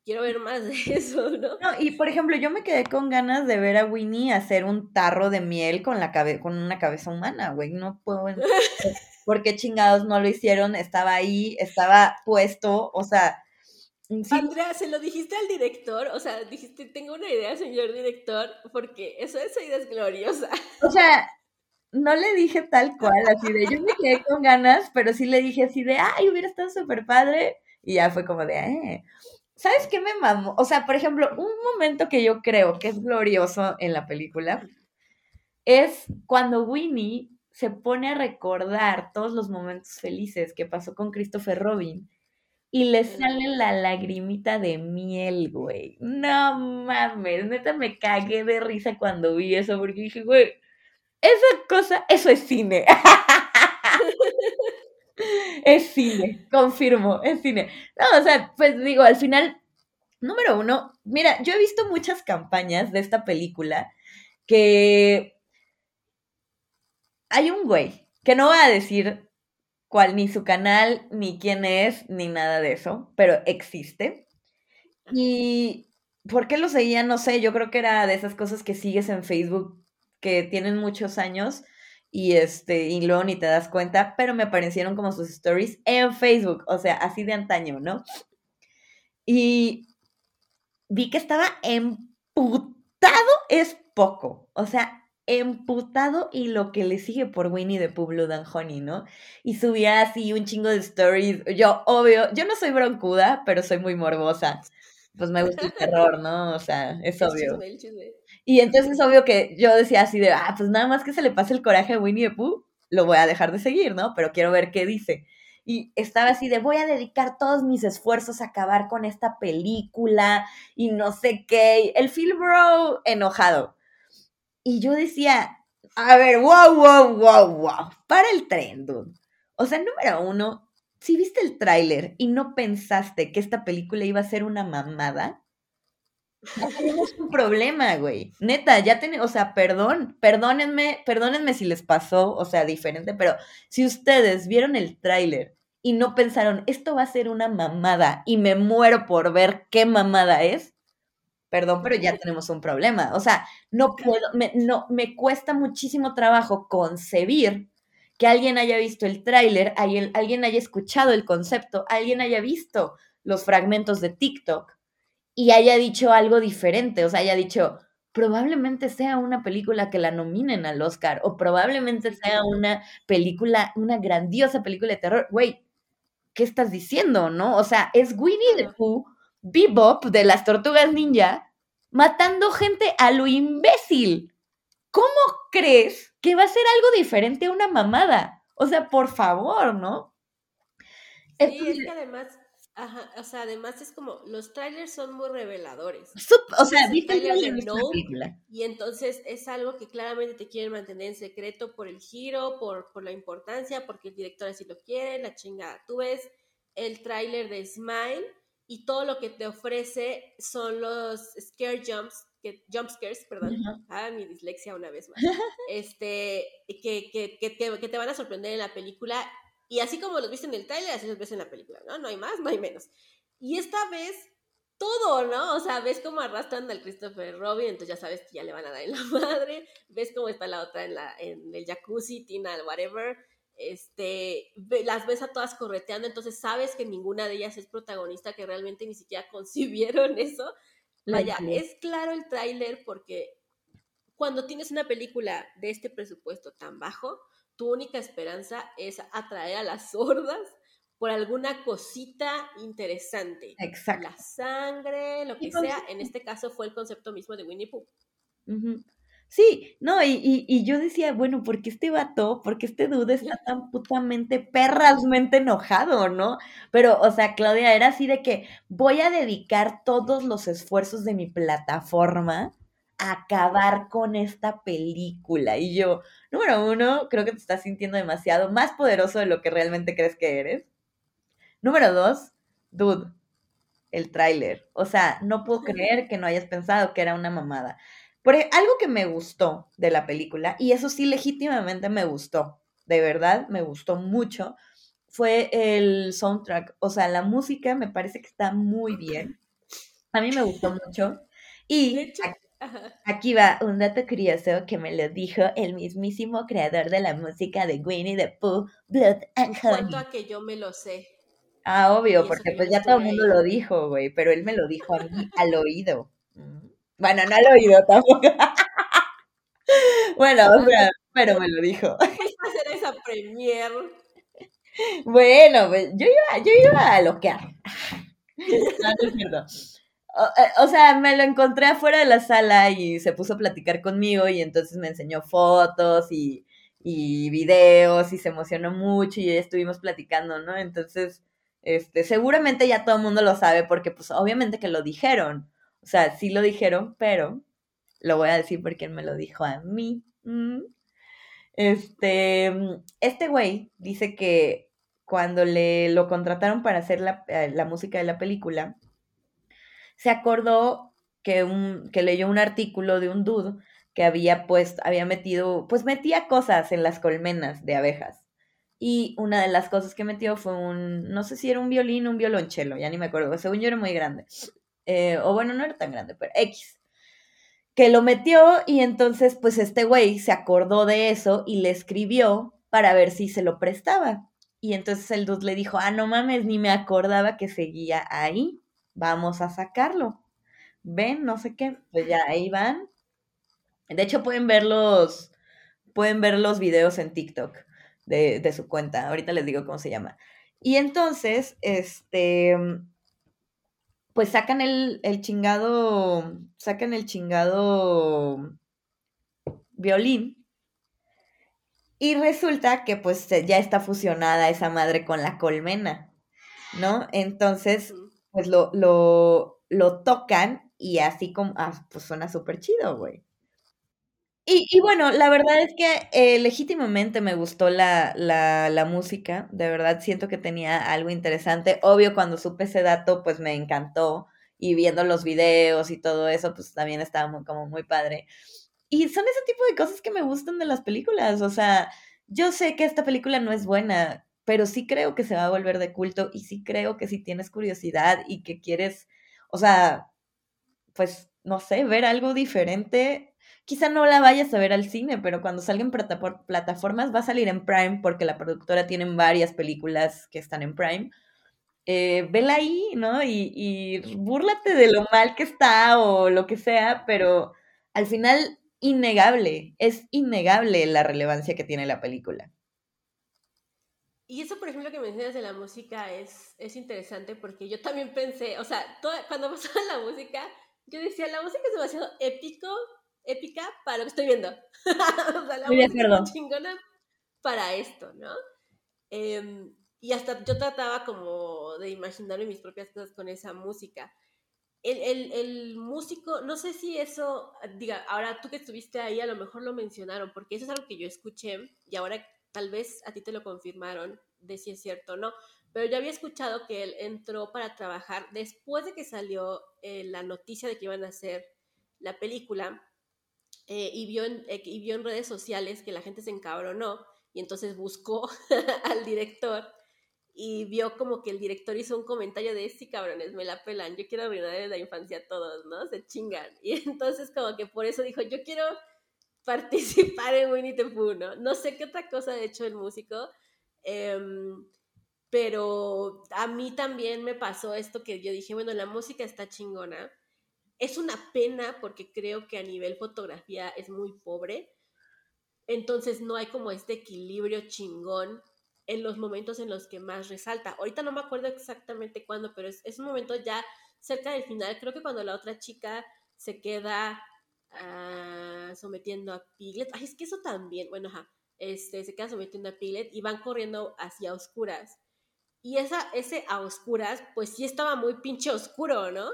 Quiero ver más de eso, ¿no? No, y por ejemplo, yo me quedé con ganas de ver a Winnie hacer un tarro de miel con, la con una cabeza humana, güey. No puedo. ¿Por qué chingados no lo hicieron? Estaba ahí, estaba puesto, o sea Andrea, ¿se lo dijiste al director? O sea, dijiste, tengo una idea, señor director, porque eso, esa idea es gloriosa. O sea, no le dije tal cual, así de, yo me quedé con ganas, pero sí le dije así de, ay, hubiera estado súper padre. Y ya fue como de, eh. ¿Sabes qué me mamó? O sea, por ejemplo, un momento que yo creo que es glorioso en la película es cuando Winnie se pone a recordar todos los momentos felices que pasó con Christopher Robin y le sale la lagrimita de miel, güey. No mames, neta me cagué de risa cuando vi eso porque dije, güey, esa cosa, eso es cine. es cine, confirmo, es cine. No, o sea, pues digo, al final, número uno, mira, yo he visto muchas campañas de esta película que hay un güey que no va a decir cuál ni su canal, ni quién es, ni nada de eso, pero existe. Y ¿por qué lo seguía? No sé, yo creo que era de esas cosas que sigues en Facebook que tienen muchos años y este y luego ni te das cuenta, pero me aparecieron como sus stories en Facebook, o sea, así de antaño, ¿no? Y vi que estaba emputado es poco, o sea, emputado y lo que le sigue por Winnie the Pooh Blood and Honey, ¿no? Y subía así un chingo de stories. Yo, obvio, yo no soy broncuda, pero soy muy morbosa. Pues me gusta el terror, ¿no? O sea, es obvio. Y entonces es obvio que yo decía así de, ah, pues nada más que se le pase el coraje a Winnie the Pooh, lo voy a dejar de seguir, ¿no? Pero quiero ver qué dice. Y estaba así de, voy a dedicar todos mis esfuerzos a acabar con esta película y no sé qué. El Phil Bro enojado. Y yo decía, a ver, wow, wow, wow, wow, para el tren, dude. O sea, número uno, si viste el tráiler y no pensaste que esta película iba a ser una mamada, tenemos un problema, güey. Neta, ya tenemos, o sea, perdón, perdónenme, perdónenme si les pasó, o sea, diferente, pero si ustedes vieron el tráiler y no pensaron, esto va a ser una mamada y me muero por ver qué mamada es, perdón, pero ya tenemos un problema. O sea, no puedo, me, no, me cuesta muchísimo trabajo concebir que alguien haya visto el tráiler, alguien, alguien haya escuchado el concepto, alguien haya visto los fragmentos de TikTok y haya dicho algo diferente, o sea, haya dicho, probablemente sea una película que la nominen al Oscar o probablemente sea una película, una grandiosa película de terror. Güey, ¿qué estás diciendo, no? O sea, es Winnie the Pooh, Bebop de las Tortugas Ninja, matando gente a lo imbécil. ¿Cómo crees que va a ser algo diferente a una mamada? O sea, por favor, ¿no? Sí, es que además Ajá, o sea, además es como, los trailers son muy reveladores. o sea, viste el trailer de no, Y entonces es algo que claramente te quieren mantener en secreto por el giro, por, por la importancia, porque el director así lo quiere, la chingada. Tú ves el tráiler de Smile y todo lo que te ofrece son los scare jumps, que, jump scares, perdón, ah, mi dislexia una vez más, este, que, que, que, que te van a sorprender en la película y así como los viste en el trailer, así los ves en la película, ¿no? No hay más, no hay menos. Y esta vez, todo, ¿no? O sea, ves cómo arrastran al Christopher Robin, entonces ya sabes que ya le van a dar en la madre. Ves cómo está la otra en, la, en el jacuzzi, Tina, whatever. Este, las ves a todas correteando, entonces sabes que ninguna de ellas es protagonista, que realmente ni siquiera concibieron eso. Vaya, es claro el tráiler porque cuando tienes una película de este presupuesto tan bajo, tu única esperanza es atraer a las sordas por alguna cosita interesante. Exacto. La sangre, lo que sea. En este caso fue el concepto mismo de Winnie Pooh. Sí, no, y, yo decía, bueno, ¿por qué este vato, por qué este dude está tan putamente, perrasmente enojado, no? Pero, o sea, Claudia, era así de que voy a dedicar todos los esfuerzos de mi plataforma acabar con esta película. Y yo, número uno, creo que te estás sintiendo demasiado más poderoso de lo que realmente crees que eres. Número dos, dude, el tráiler. O sea, no puedo creer que no hayas pensado que era una mamada. Por e, algo que me gustó de la película, y eso sí legítimamente me gustó, de verdad me gustó mucho, fue el soundtrack. O sea, la música me parece que está muy bien. A mí me gustó mucho. Y Aquí va un dato curioso que me lo dijo el mismísimo creador de la música de Winnie the Pooh, Blood and Honey. Cuento a que yo me lo sé. Ah, obvio, porque pues ya todo el mundo lo dijo, güey, pero él me lo dijo a mí al oído. Mm. Bueno, no al oído tampoco. bueno, o sea, pero me lo dijo. ¿Qué hacer esa premier? Bueno, pues, yo iba, yo iba a loquear. No, cierto. Eh, o, sea, me lo encontré afuera de la sala y se puso a platicar conmigo y entonces me enseñó fotos y, y videos y se emocionó mucho y estuvimos platicando, ¿no? Entonces, este, seguramente ya todo el mundo lo sabe porque pues obviamente que lo dijeron. O sea, sí lo dijeron, pero lo voy a decir porque me lo dijo a mí. Mm. Este, este güey dice que cuando le lo contrataron para hacer la, eh, la música de la película, se acordó que, un, que leyó un artículo de un dude que había puesto, había metido, pues metía cosas en las colmenas de abejas. Y una de las cosas que metió fue un, no sé si era un violín o un violonchelo, ya ni me acuerdo, según yo era muy grande. Eh, o bueno, no era tan grande, pero X. Que lo metió y entonces pues este güey se acordó de eso y le escribió para ver si se lo prestaba. Y entonces el dude le dijo, ah, no mames, ni me acordaba que seguía ahí vamos a sacarlo. Ven, no sé qué, pues ya ahí van. De hecho, pueden ver los, pueden ver los videos en TikTok de, de su cuenta. Ahorita les digo cómo se llama. Y entonces, este, pues sacan el, el chingado, sacan el chingado violín. Y resulta que pues ya está fusionada esa madre con la colmena, ¿no? Entonces, pues lo, lo, lo tocan y así como, ah, pues suena súper chido, güey. Y, bueno, la verdad es que eh, legítimamente me gustó la, la, la, música, de verdad siento que tenía algo interesante. Obvio, cuando supe ese dato, pues me encantó y viendo los videos y todo eso, pues también estaba muy, como muy padre. Y son ese tipo de cosas que me gustan de las películas, o sea, yo sé que esta película no es buena, pero sí creo que se va a volver de culto y sí creo que si tienes curiosidad y que quieres, o sea, pues, no sé, ver algo diferente, quizá no la vayas a ver al cine, pero cuando salga en plataformas va a salir en Prime porque la productora tiene varias películas que están en Prime. Eh, vela ahí, ¿no? Y, búrlate de lo mal que está o lo que sea, pero al final, innegable, es innegable la relevancia que tiene la película. Y eso, por ejemplo, que mencionas de la música es, es interesante porque yo también pensé, o sea, cuando pasaba la música, yo decía, la música es demasiado épico, épica para lo que estoy viendo. o sea, la música es chingona para esto, ¿no? Em, y hasta yo trataba como de imaginarme mis propias cosas con esa música. El, el, el, músico, no sé si eso, diga, ahora tú que estuviste ahí, a lo mejor lo mencionaron, porque eso es algo que yo escuché y ahora tal vez a ti te lo confirmaron de si es cierto o no, pero yo había escuchado que él entró para trabajar después de que salió eh, la noticia de que iban a hacer la película eh, y, vio en, eh, y vio en redes sociales que la gente se encabronó y entonces buscó al director y vio como que el director hizo un comentario de, sí, cabrones, me la pelan, yo quiero arruinar la infancia a todos, ¿no? Se chingan. Y entonces como que por eso dijo, yo quiero participar en Winnie the Pooh, ¿no? No sé qué otra cosa ha hecho el músico, em, pero a mí también me pasó esto que yo dije, bueno, la música está chingona. Es una pena porque creo que a nivel fotografía es muy pobre. Entonces no hay como este equilibrio chingón en los momentos en los que más resalta. Ahorita no me acuerdo exactamente cuándo, pero es, es un momento ya cerca del final. Creo que cuando la otra chica se queda Ah, sometiendo a Piglet. Ay, es que eso también, bueno, ajá, este, se queda sometiendo a Piglet y van corriendo hacia oscuras. Y esa, ese a oscuras, pues sí estaba muy pinche oscuro, ¿no?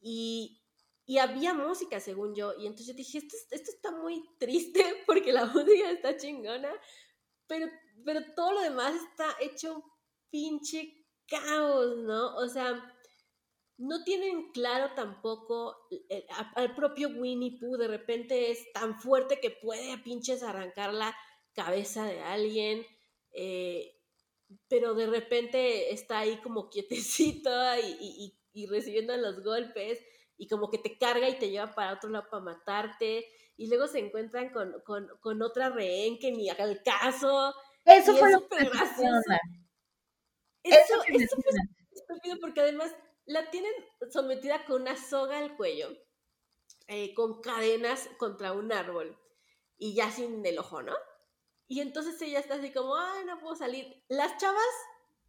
y, y, había música, según yo. Y entonces yo dije, esto, esto está muy triste porque la música está chingona, pero, pero todo lo demás está hecho pinche caos, ¿no? O sea, no tienen claro tampoco al propio Winnie Pooh, de repente es tan fuerte que puede a pinches arrancar la cabeza de alguien, eh, pero de repente está ahí como quietecito y, recibiendo los golpes y como que te carga y te lleva para otro lado para matarte y luego se encuentran con, otra rehén que ni haga el caso. Eso fue lo que gracioso. Eso, eso fue estúpido porque además la tienen sometida con una soga al cuello, eh, con cadenas contra un árbol y ya sin el ojo, ¿no? Y entonces ella está así como, ay, no puedo salir. Las chavas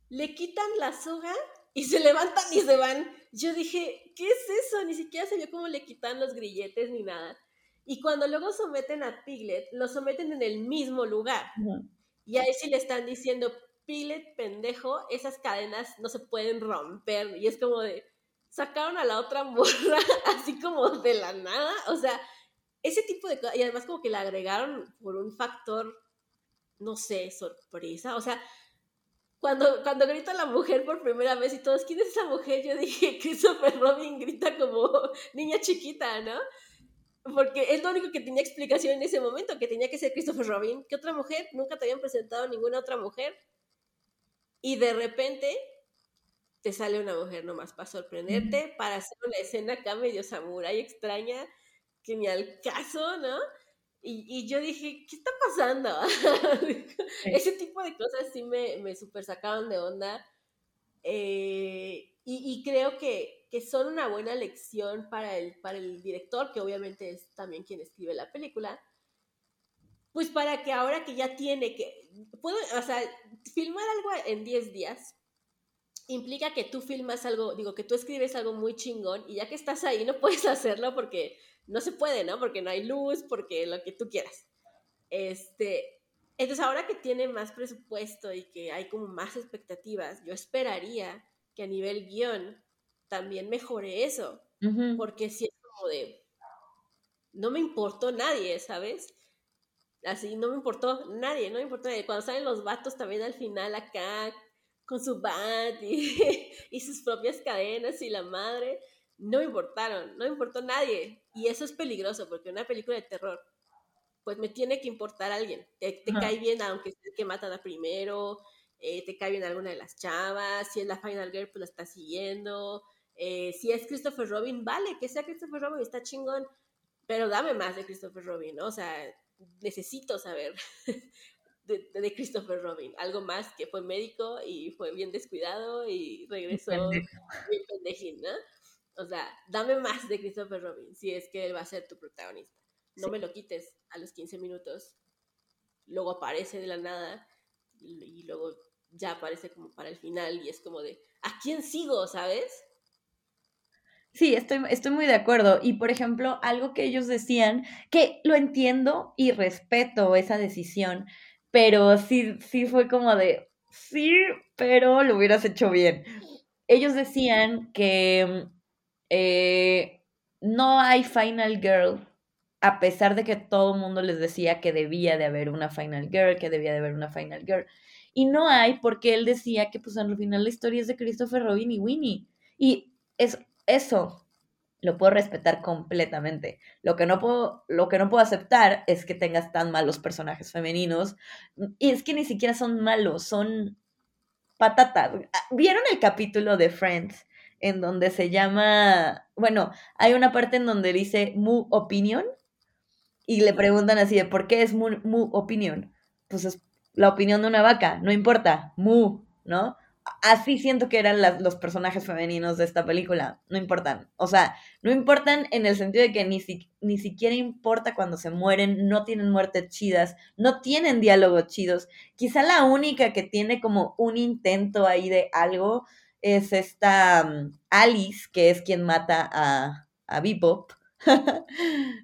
le quitan la soga y se levantan y se van. Yo dije, ¿qué es eso? Ni siquiera se vio cómo le quitan los grilletes ni nada. Y cuando luego someten a Piglet, lo someten en el mismo lugar. Y ahí sí le están diciendo, Piglet, pendejo, esas cadenas no se pueden romper. Y es como de, sacaron a la otra morra así como de la nada. O sea, ese tipo de cosas. Y además como que le agregaron por un factor, no sé, sorpresa. O sea, cuando, cuando grita la mujer por primera vez y todos, ¿quién es esa mujer? Yo dije, Christopher Robin grita como niña chiquita, ¿no? Porque es lo único que tenía explicación en ese momento, que tenía que ser Christopher Robin. ¿Qué otra mujer? Nunca te habían presentado ninguna otra mujer. Y de repente te sale una mujer nomás para sorprenderte, para hacer una escena acá medio samurai extraña, que ni al caso, ¿no? Y, yo dije, ¿qué está pasando? Ese tipo de cosas sí me, me super sacaban de onda. Eh, y, creo que, que, son una buena lección para el, para el director, que obviamente es también quien escribe la película. Pues para que ahora que ya tiene que, puedo, o sea, filmar algo en 10 días implica que tú filmas algo, digo, que tú escribes algo muy chingón y ya que estás ahí no puedes hacerlo porque no se puede, ¿no? Porque no hay luz, porque lo que tú quieras. Este, entonces ahora que tiene más presupuesto y que hay como más expectativas, yo esperaría que a nivel guion también mejore eso, porque si es como de, no me importó nadie, ¿sabes? Así, no me importó nadie, no me importó nadie. Cuando salen los vatos también al final acá, con su y, y sus propias cadenas y la madre, no me importaron, no me importó nadie. Y eso es peligroso porque una película de terror, pues me tiene que importar alguien. Te, cae bien, aunque sea el que matan a primero, eh, te cae bien alguna de las chavas, si es la Final Girl, pues la está siguiendo. Eh, si es Christopher Robin, vale, que sea Christopher Robin, está chingón, pero dame más de Christopher Robin, ¿no? O sea, necesito saber de, Christopher Robin, algo más que fue médico y fue bien descuidado y regresó bien pendejín, ¿no? O sea, dame más de Christopher Robin si es que él va a ser tu protagonista. No me lo quites a los 15 minutos. Luego aparece de la nada y, luego ya aparece como para el final y es como de, ¿a quién sigo, sabes? Sí, estoy, estoy muy de acuerdo. Y por ejemplo, algo que ellos decían, que lo entiendo y respeto esa decisión, pero sí, sí fue como de, sí, pero lo hubieras hecho bien. Ellos decían que eh, no hay Final Girl, a pesar de que todo el mundo les decía que debía de haber una Final Girl, que debía de haber una Final Girl. Y no hay porque él decía que pues al final la historia es de Christopher Robin y Winnie. Y es, eso lo puedo respetar completamente. Lo que, no puedo, lo que no puedo aceptar es que tengas tan malos personajes femeninos. Y es que ni siquiera son malos, son patatas. ¿Vieron el capítulo de Friends en donde se llama, bueno, hay una parte en donde dice Mu Opinion y le preguntan así de por qué es Mu, mu Opinion. Pues es la opinión de una vaca, no importa, Mu, ¿no? Así siento que eran los personajes femeninos de esta película, no importan. O sea, no importan en el sentido de que ni, ni siquiera importa cuando se mueren, no tienen muertes chidas, no tienen diálogos chidos. Quizá la única que tiene como un intento ahí de algo es esta mm, Alice, que es quien mata a, a Bebop,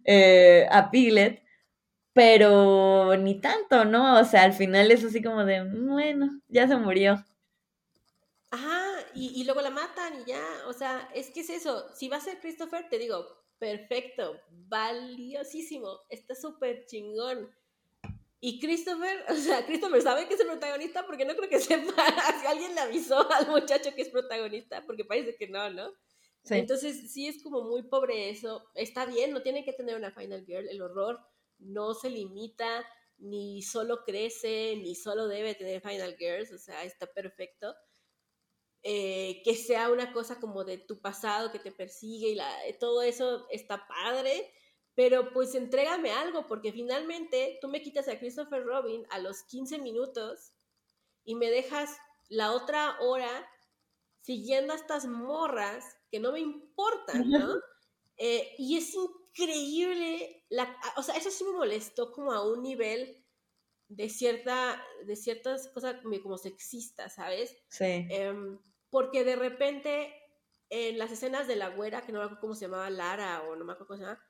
eh, a Piglet, pero ni tanto, ¿no? O sea, al final es así como de, bueno, ya se murió. Ajá, y, y, luego la matan y ya, o sea, es que es eso, si va a ser Christopher, te digo, perfecto, valiosísimo, está súper chingón, y Christopher, o sea, Christopher sabe que es el protagonista porque no creo que sepa si alguien le avisó al muchacho que es protagonista, porque parece que no, ¿no? Entonces sí es como muy pobre eso. Está bien, no tiene que tener una Final Girl. El horror no se limita, ni solo crece, ni solo debe tener Final Girls, o sea, está perfecto. Eh, que sea una cosa como de tu pasado que te persigue y la, todo eso está padre pero pues entrégame algo, porque finalmente tú me quitas a Christopher Robin a los 15 minutos y me dejas la otra hora siguiendo a estas morras que no me importan, ¿no? Eh, y es increíble, la, o sea, eso sí me molestó como a un nivel de cierta, de ciertas cosas como sexistas, ¿sabes? Sí. Em, porque de repente en las escenas de la güera, que no me acuerdo cómo se llamaba, Lara, o no me acuerdo cómo se llama,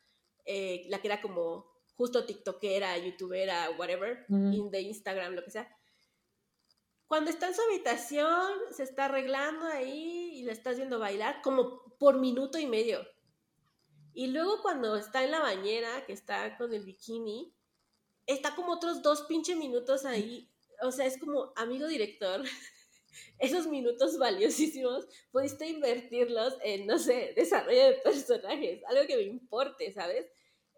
eh, la que era como justo tiktokera, youtubera, whatever, de Instagram, lo que sea. Cuando está en su habitación, se está arreglando ahí y la estás viendo bailar como por minuto y medio. Y luego cuando está en la bañera, que está con el bikini, está como otros dos pinche minutos ahí. O sea, es como, amigo director, esos minutos valiosísimos, pudiste invertirlos en, no sé, desarrollo de personajes, algo que me importe, ¿sabes?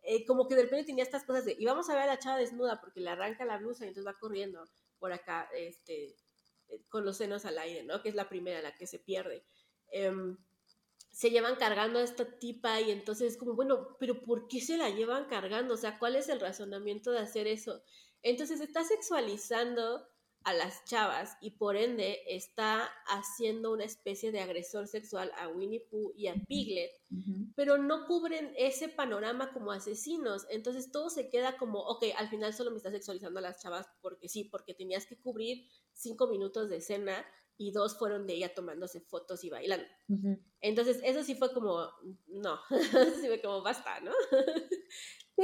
Eh, como que de repente tenía estas cosas de, y vamos a ver a la chava desnuda porque le arranca la blusa y entonces va corriendo por acá, este, eh, con los senos al aire, ¿no? Que es la primera, la que se pierde. Em, se llevan cargando a esta tipa y entonces es como, bueno, pero ¿por qué se la llevan cargando? O sea, ¿cuál es el razonamiento de hacer eso? Entonces está sexualizando a las chavas y por ende está haciendo una especie de agresor sexual a Winnie Pooh y a Piglet, pero no cubren ese panorama como asesinos. Entonces todo se queda como, ok, al final solo me está sexualizando a las chavas porque sí, porque tenías que cubrir cinco minutos de escena y dos fueron de ella tomándose fotos y bailando. Entonces, eso sí fue como, no, sí fue como, basta, ¿no?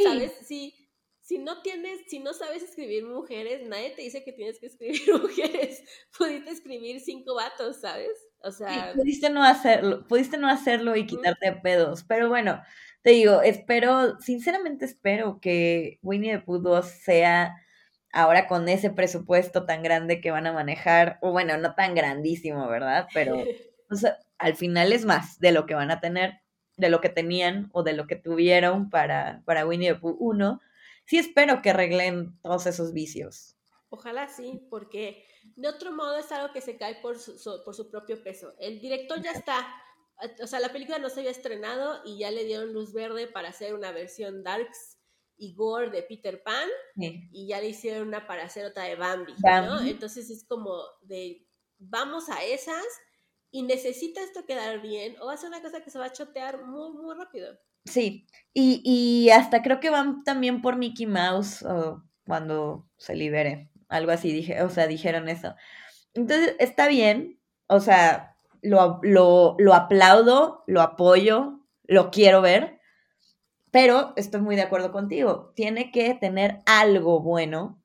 ¿Sabes? Sí, si no tienes, si no sabes escribir mujeres, nadie te dice que tienes que escribir mujeres. Pudiste escribir cinco vatos, ¿sabes? O sea. pudiste no hacerlo, pudiste no hacerlo y quitarte pedos. Pero bueno, te digo, espero, sinceramente espero que Winnie the Pooh 2 sea ahora con ese presupuesto tan grande que van a manejar, o bueno, no tan grandísimo, ¿verdad? Pero al final es más de lo que van a tener, de lo que tenían o de lo que tuvieron para, para Winnie the Pooh 1. Sí espero que arreglen todos esos vicios. Ojalá sí, porque de otro modo es algo que se cae por su, por su propio peso. El director ya está, o sea, la película no se había estrenado y ya le dieron luz verde para hacer una versión darks y Gore de Peter Pan y ya le hicieron una para hacer otra de Bambi, ¿no? Entonces es como de vamos a esas y necesita esto quedar bien o va a ser una cosa que se va a chotear muy, muy rápido. Sí, y, y hasta creo que van también por Mickey Mouse cuando se libere, algo así, dije, o sea, dijeron eso. Entonces, está bien, o sea, lo, lo, lo aplaudo, lo apoyo, lo quiero ver, pero estoy muy de acuerdo contigo. Tiene que tener algo bueno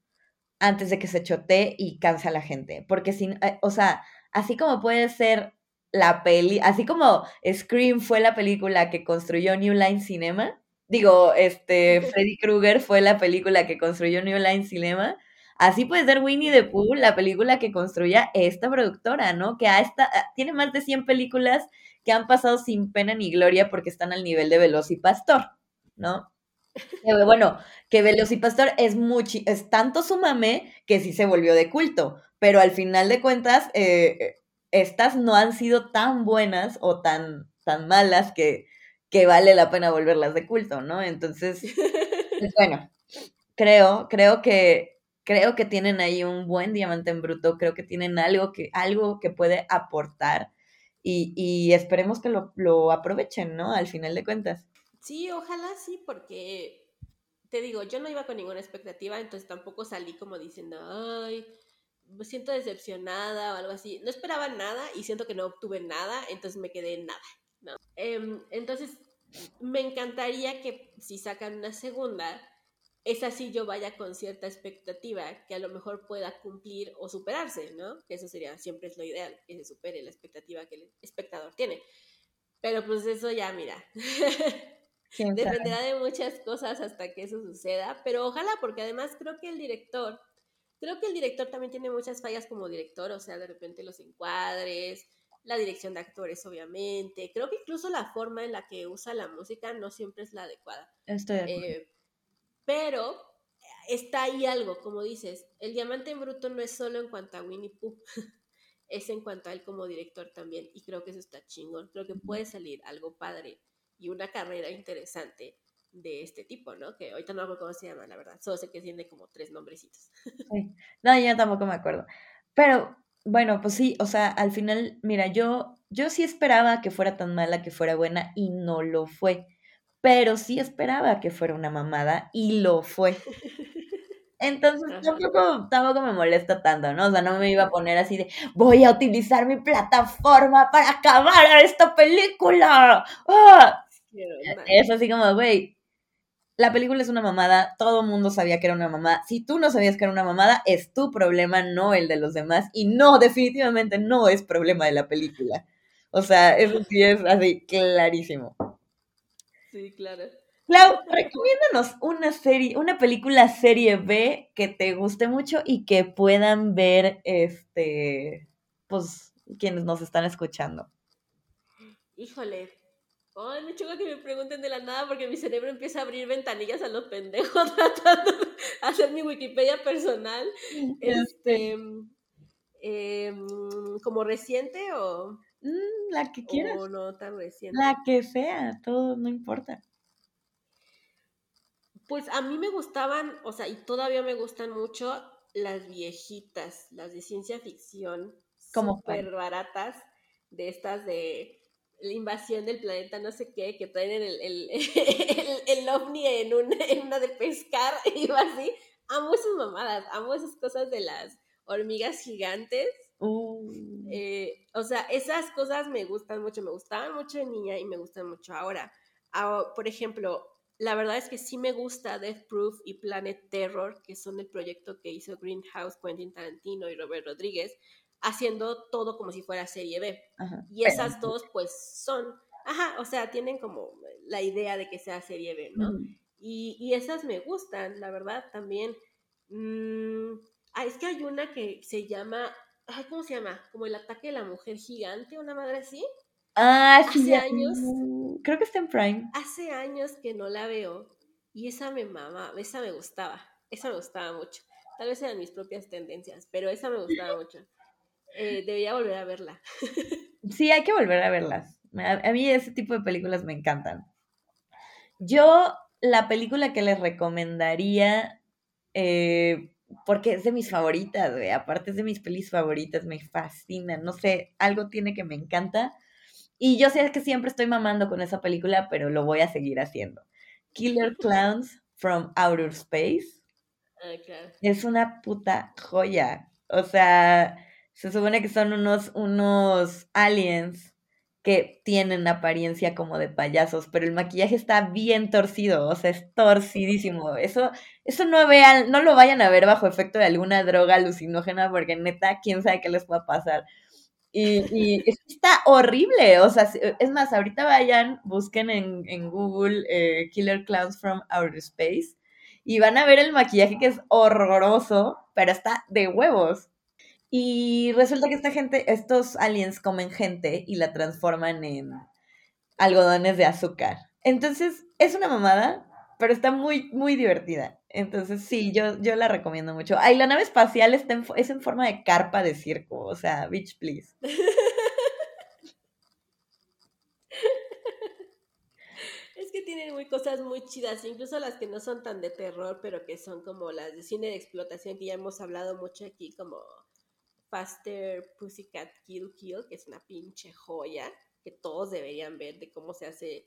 antes de que se chotee y canse a la gente. Porque si, eh, o sea, así como puede ser la peli, así como Scream fue la película que construyó New Line Cinema, digo, este, Freddy Krueger fue la película que construyó New Line Cinema, así puede ser Winnie the Pooh la película que construya esta productora, ¿no? Que a esta, tiene más de 100 películas que han pasado sin pena ni gloria porque están al nivel de Pastor. ¿no? bueno, que Velocipastor es mucho, es tanto su mame que sí se volvió de culto, pero al final de cuentas, eh, estas no han sido tan buenas o tan, tan malas que, que vale la pena volverlas de culto, ¿no? Entonces, pues bueno, creo, creo que, creo que tienen ahí un buen diamante en bruto, creo que tienen algo que, algo que puede aportar y, y esperemos que lo, lo aprovechen, ¿no? Al final de cuentas. Sí, ojalá sí, porque te digo, yo no iba con ninguna expectativa, entonces tampoco salí como diciendo, ay, me siento decepcionada o algo así. No esperaba nada y siento que no obtuve nada, entonces me quedé en nada, ¿no? Em, entonces, me encantaría que si sacan una segunda, esa sí yo vaya con cierta expectativa que a lo mejor pueda cumplir o superarse, ¿no? Que eso sería, siempre es lo ideal, que se supere la expectativa que el espectador tiene. Pero pues eso ya, mira. Dependerá de muchas cosas hasta que eso suceda, pero ojalá, porque además creo que el director, creo que el director también tiene muchas fallas como director, o sea, de repente los encuadres, la dirección de actores, obviamente. Creo que incluso la forma en la que usa la música no siempre es la adecuada. Estoy de acuerdo. Eh, pero está ahí algo, como dices, el diamante en bruto no es solo en cuanto a Winnie Pooh, es en cuanto a él como director también, y creo que eso está chingón. Creo que puede salir algo padre y una carrera interesante de este tipo, ¿no? Que ahorita no me acuerdo cómo se llama, la verdad. Solo sé que tiene como tres nombrecitos. No, yo tampoco me acuerdo. Pero, bueno, pues sí, o sea, al final, mira, yo, yo sí esperaba que fuera tan mala, que fuera buena, y no lo fue. Pero sí esperaba que fuera una mamada, y lo fue. Entonces tampoco, tampoco me molesta tanto, ¿no? O sea, no me iba a poner así de voy a utilizar mi plataforma para acabar a esta película. ¡Ah! Es así como, güey, la película es una mamada, todo el mundo sabía que era una mamada. Si tú no sabías que era una mamada, es tu problema, no el de los demás. Y no, definitivamente no es problema de la película. O sea, eso sí es así clarísimo. Sí, claro. Clau, recomiéndanos una serie, una película serie B que te guste mucho y que puedan ver, este, pues, quienes nos están escuchando. Híjole, Ay, me choca que me pregunten de la nada porque mi cerebro empieza a abrir ventanillas a los pendejos tratando de hacer mi Wikipedia personal. Este, em, ¿Como reciente o...? Mm, la que quieras. O no tan reciente. La que sea, todo no importa. Pues a mí me gustaban, o sea, y todavía me gustan mucho las viejitas, las de ciencia ficción. Como súper baratas, de estas de la invasión del planeta no sé qué, que traen el, el, el, ovni en, una de pescar y va así. Amo esas mamadas, amo esas cosas de las hormigas gigantes. Uh. Eh, o sea, esas cosas me gustan mucho, me gustaban mucho de niña y me gustan mucho ahora. Ah, por ejemplo, la verdad es que sí me gusta Death Proof y Planet Terror, que son el proyecto que hizo Greenhouse, Quentin Tarantino y Robert Rodríguez, haciendo todo como si fuera serie B. Y esas dos, pues, son, ajá, o sea, tienen como la idea de que sea serie B, ¿no? y, esas me gustan, la verdad, también. Mm, ah, es que hay una que se llama, ay, ¿cómo se llama? Como el ataque de la mujer gigante, una madre así. Ah, sí. Hace años. Creo que está en Prime. Hace años que no la veo y esa me mama, esa me gustaba, esa me gustaba mucho. Tal vez eran mis propias tendencias, pero esa me gustaba mucho. Eh, debería volver a verla. sí, hay que volver a verlas. A, mí ese tipo de películas me encantan. Yo, la película que les recomendaría, eh, porque es de mis favoritas, aparte es de mis pelis favoritas, me fascina, no sé, algo tiene que me encanta. Y yo sé que siempre estoy mamando con esa película, pero lo voy a seguir haciendo. Killer Clowns from Outer Space. Ah. Es una puta joya. O sea, se supone que son unos, unos aliens que tienen apariencia como de payasos, pero el maquillaje está bien torcido, o sea, es torcidísimo. Eso, eso no vean, no lo vayan a ver bajo efecto de alguna droga alucinógena, porque neta, quién sabe qué les pueda pasar. Y, y está horrible, o sea, es más, ahorita vayan, busquen en, en Google eh, Killer Clowns from Outer Space y van a ver el maquillaje que es horroroso, pero está de huevos. Y resulta que esta gente, estos aliens comen gente y la transforman en algodones de azúcar. Entonces, es una mamada, pero está muy, muy divertida. Entonces, sí, yo, yo la recomiendo mucho. Ay, la nave espacial está en, es en forma de carpa de circo, o sea, bitch, please. Es que tienen muy cosas muy chidas, incluso las que no son tan de terror, pero que son como las de cine de explotación que ya hemos hablado mucho aquí, como Faster Pussycat Kill Kill, que es una pinche joya que todos deberían ver de cómo se hace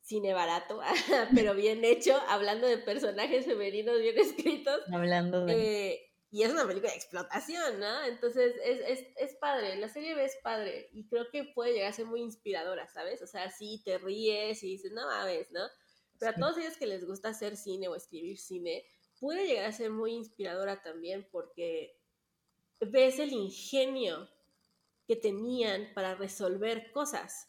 cine barato, pero bien hecho, hablando de personajes femeninos bien escritos. Hablando de... Eh, y es una película de explotación, ¿no? Entonces es, es, es, padre, la serie B es padre y creo que puede llegar a ser muy inspiradora, ¿sabes? O sea, sí te ríes y dices, no mames, ¿no? Pero a todos ellos que les gusta hacer cine o escribir cine, puede llegar a ser muy inspiradora también porque ves el ingenio que tenían para resolver cosas.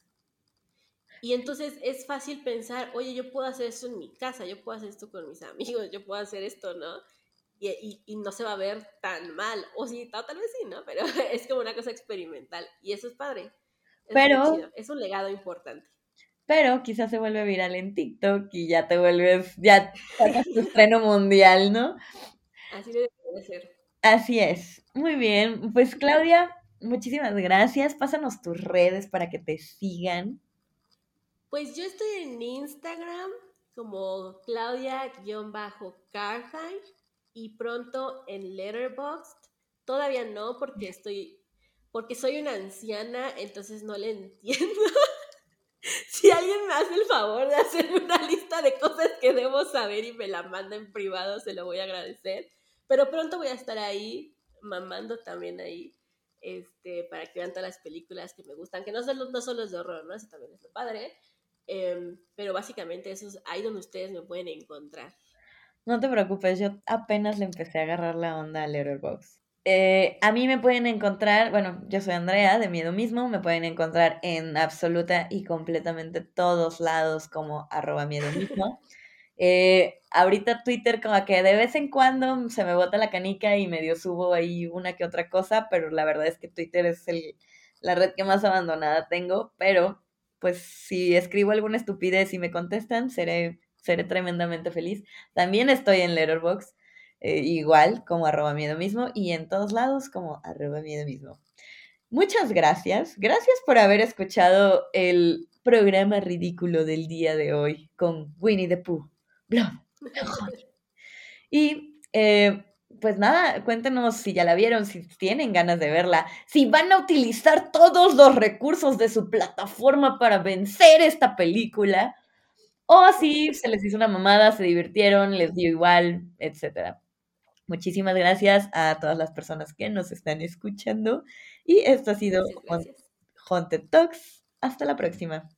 Y entonces es fácil pensar, oye, yo puedo hacer esto en mi casa, yo puedo hacer esto con mis amigos, yo puedo hacer esto, ¿no? Y, y, no se va a ver tan mal. O sí, tal, vez sí, ¿no? Pero es como una cosa experimental. Y eso es padre. pero es un legado importante. Pero quizás se vuelve viral en TikTok y ya te vuelves, ya sacas tu estreno mundial, ¿no? Así debe ser. Así es. Muy bien. Pues Claudia, muchísimas gracias. Pásanos tus redes para que te sigan. Pues yo estoy en Instagram como Claudia-Carthay y pronto en Letterboxd. Todavía no porque estoy, porque soy una anciana, entonces no le entiendo. si alguien me hace el favor de hacerme una lista de cosas que debo saber y me la manda en privado, se lo voy a agradecer Pero pronto voy a estar ahí, mamando también ahí, este, para que vean todas las películas que me gustan, que no solo, no solo es de horror, ¿no? Eso también es lo padre. Em, pero básicamente eso es ahí donde ustedes me pueden encontrar. No te preocupes, yo apenas le empecé a agarrar la onda a Letterboxd. Eh, a mí me pueden encontrar, bueno, yo soy Andrea de Miedo Mismo, me pueden encontrar en absoluta y completamente todos lados como arroba Miedo Mismo. Eh, ahorita Twitter como que de vez en cuando se me bota la canica y medio subo ahí una que otra cosa, pero la verdad es que Twitter es el, la red que más abandonada tengo, pero pues si escribo alguna estupidez y me contestan, seré, seré tremendamente feliz. También estoy en Letterboxd, eh, igual como arroba miedo mismo y en todos lados como arroba miedo mismo. Muchas gracias. Gracias por haber escuchado el programa ridículo del día de hoy con Winnie the Pooh. Y eh, pues nada, cuéntenos si ya la vieron, si tienen ganas de verla, si van a utilizar todos los recursos de su plataforma para vencer esta película, o si se les hizo una mamada, se divirtieron, les dio igual, etc. Muchísimas gracias a todas las personas que nos están escuchando y esto ha sido Haunted Talks. Hasta la próxima.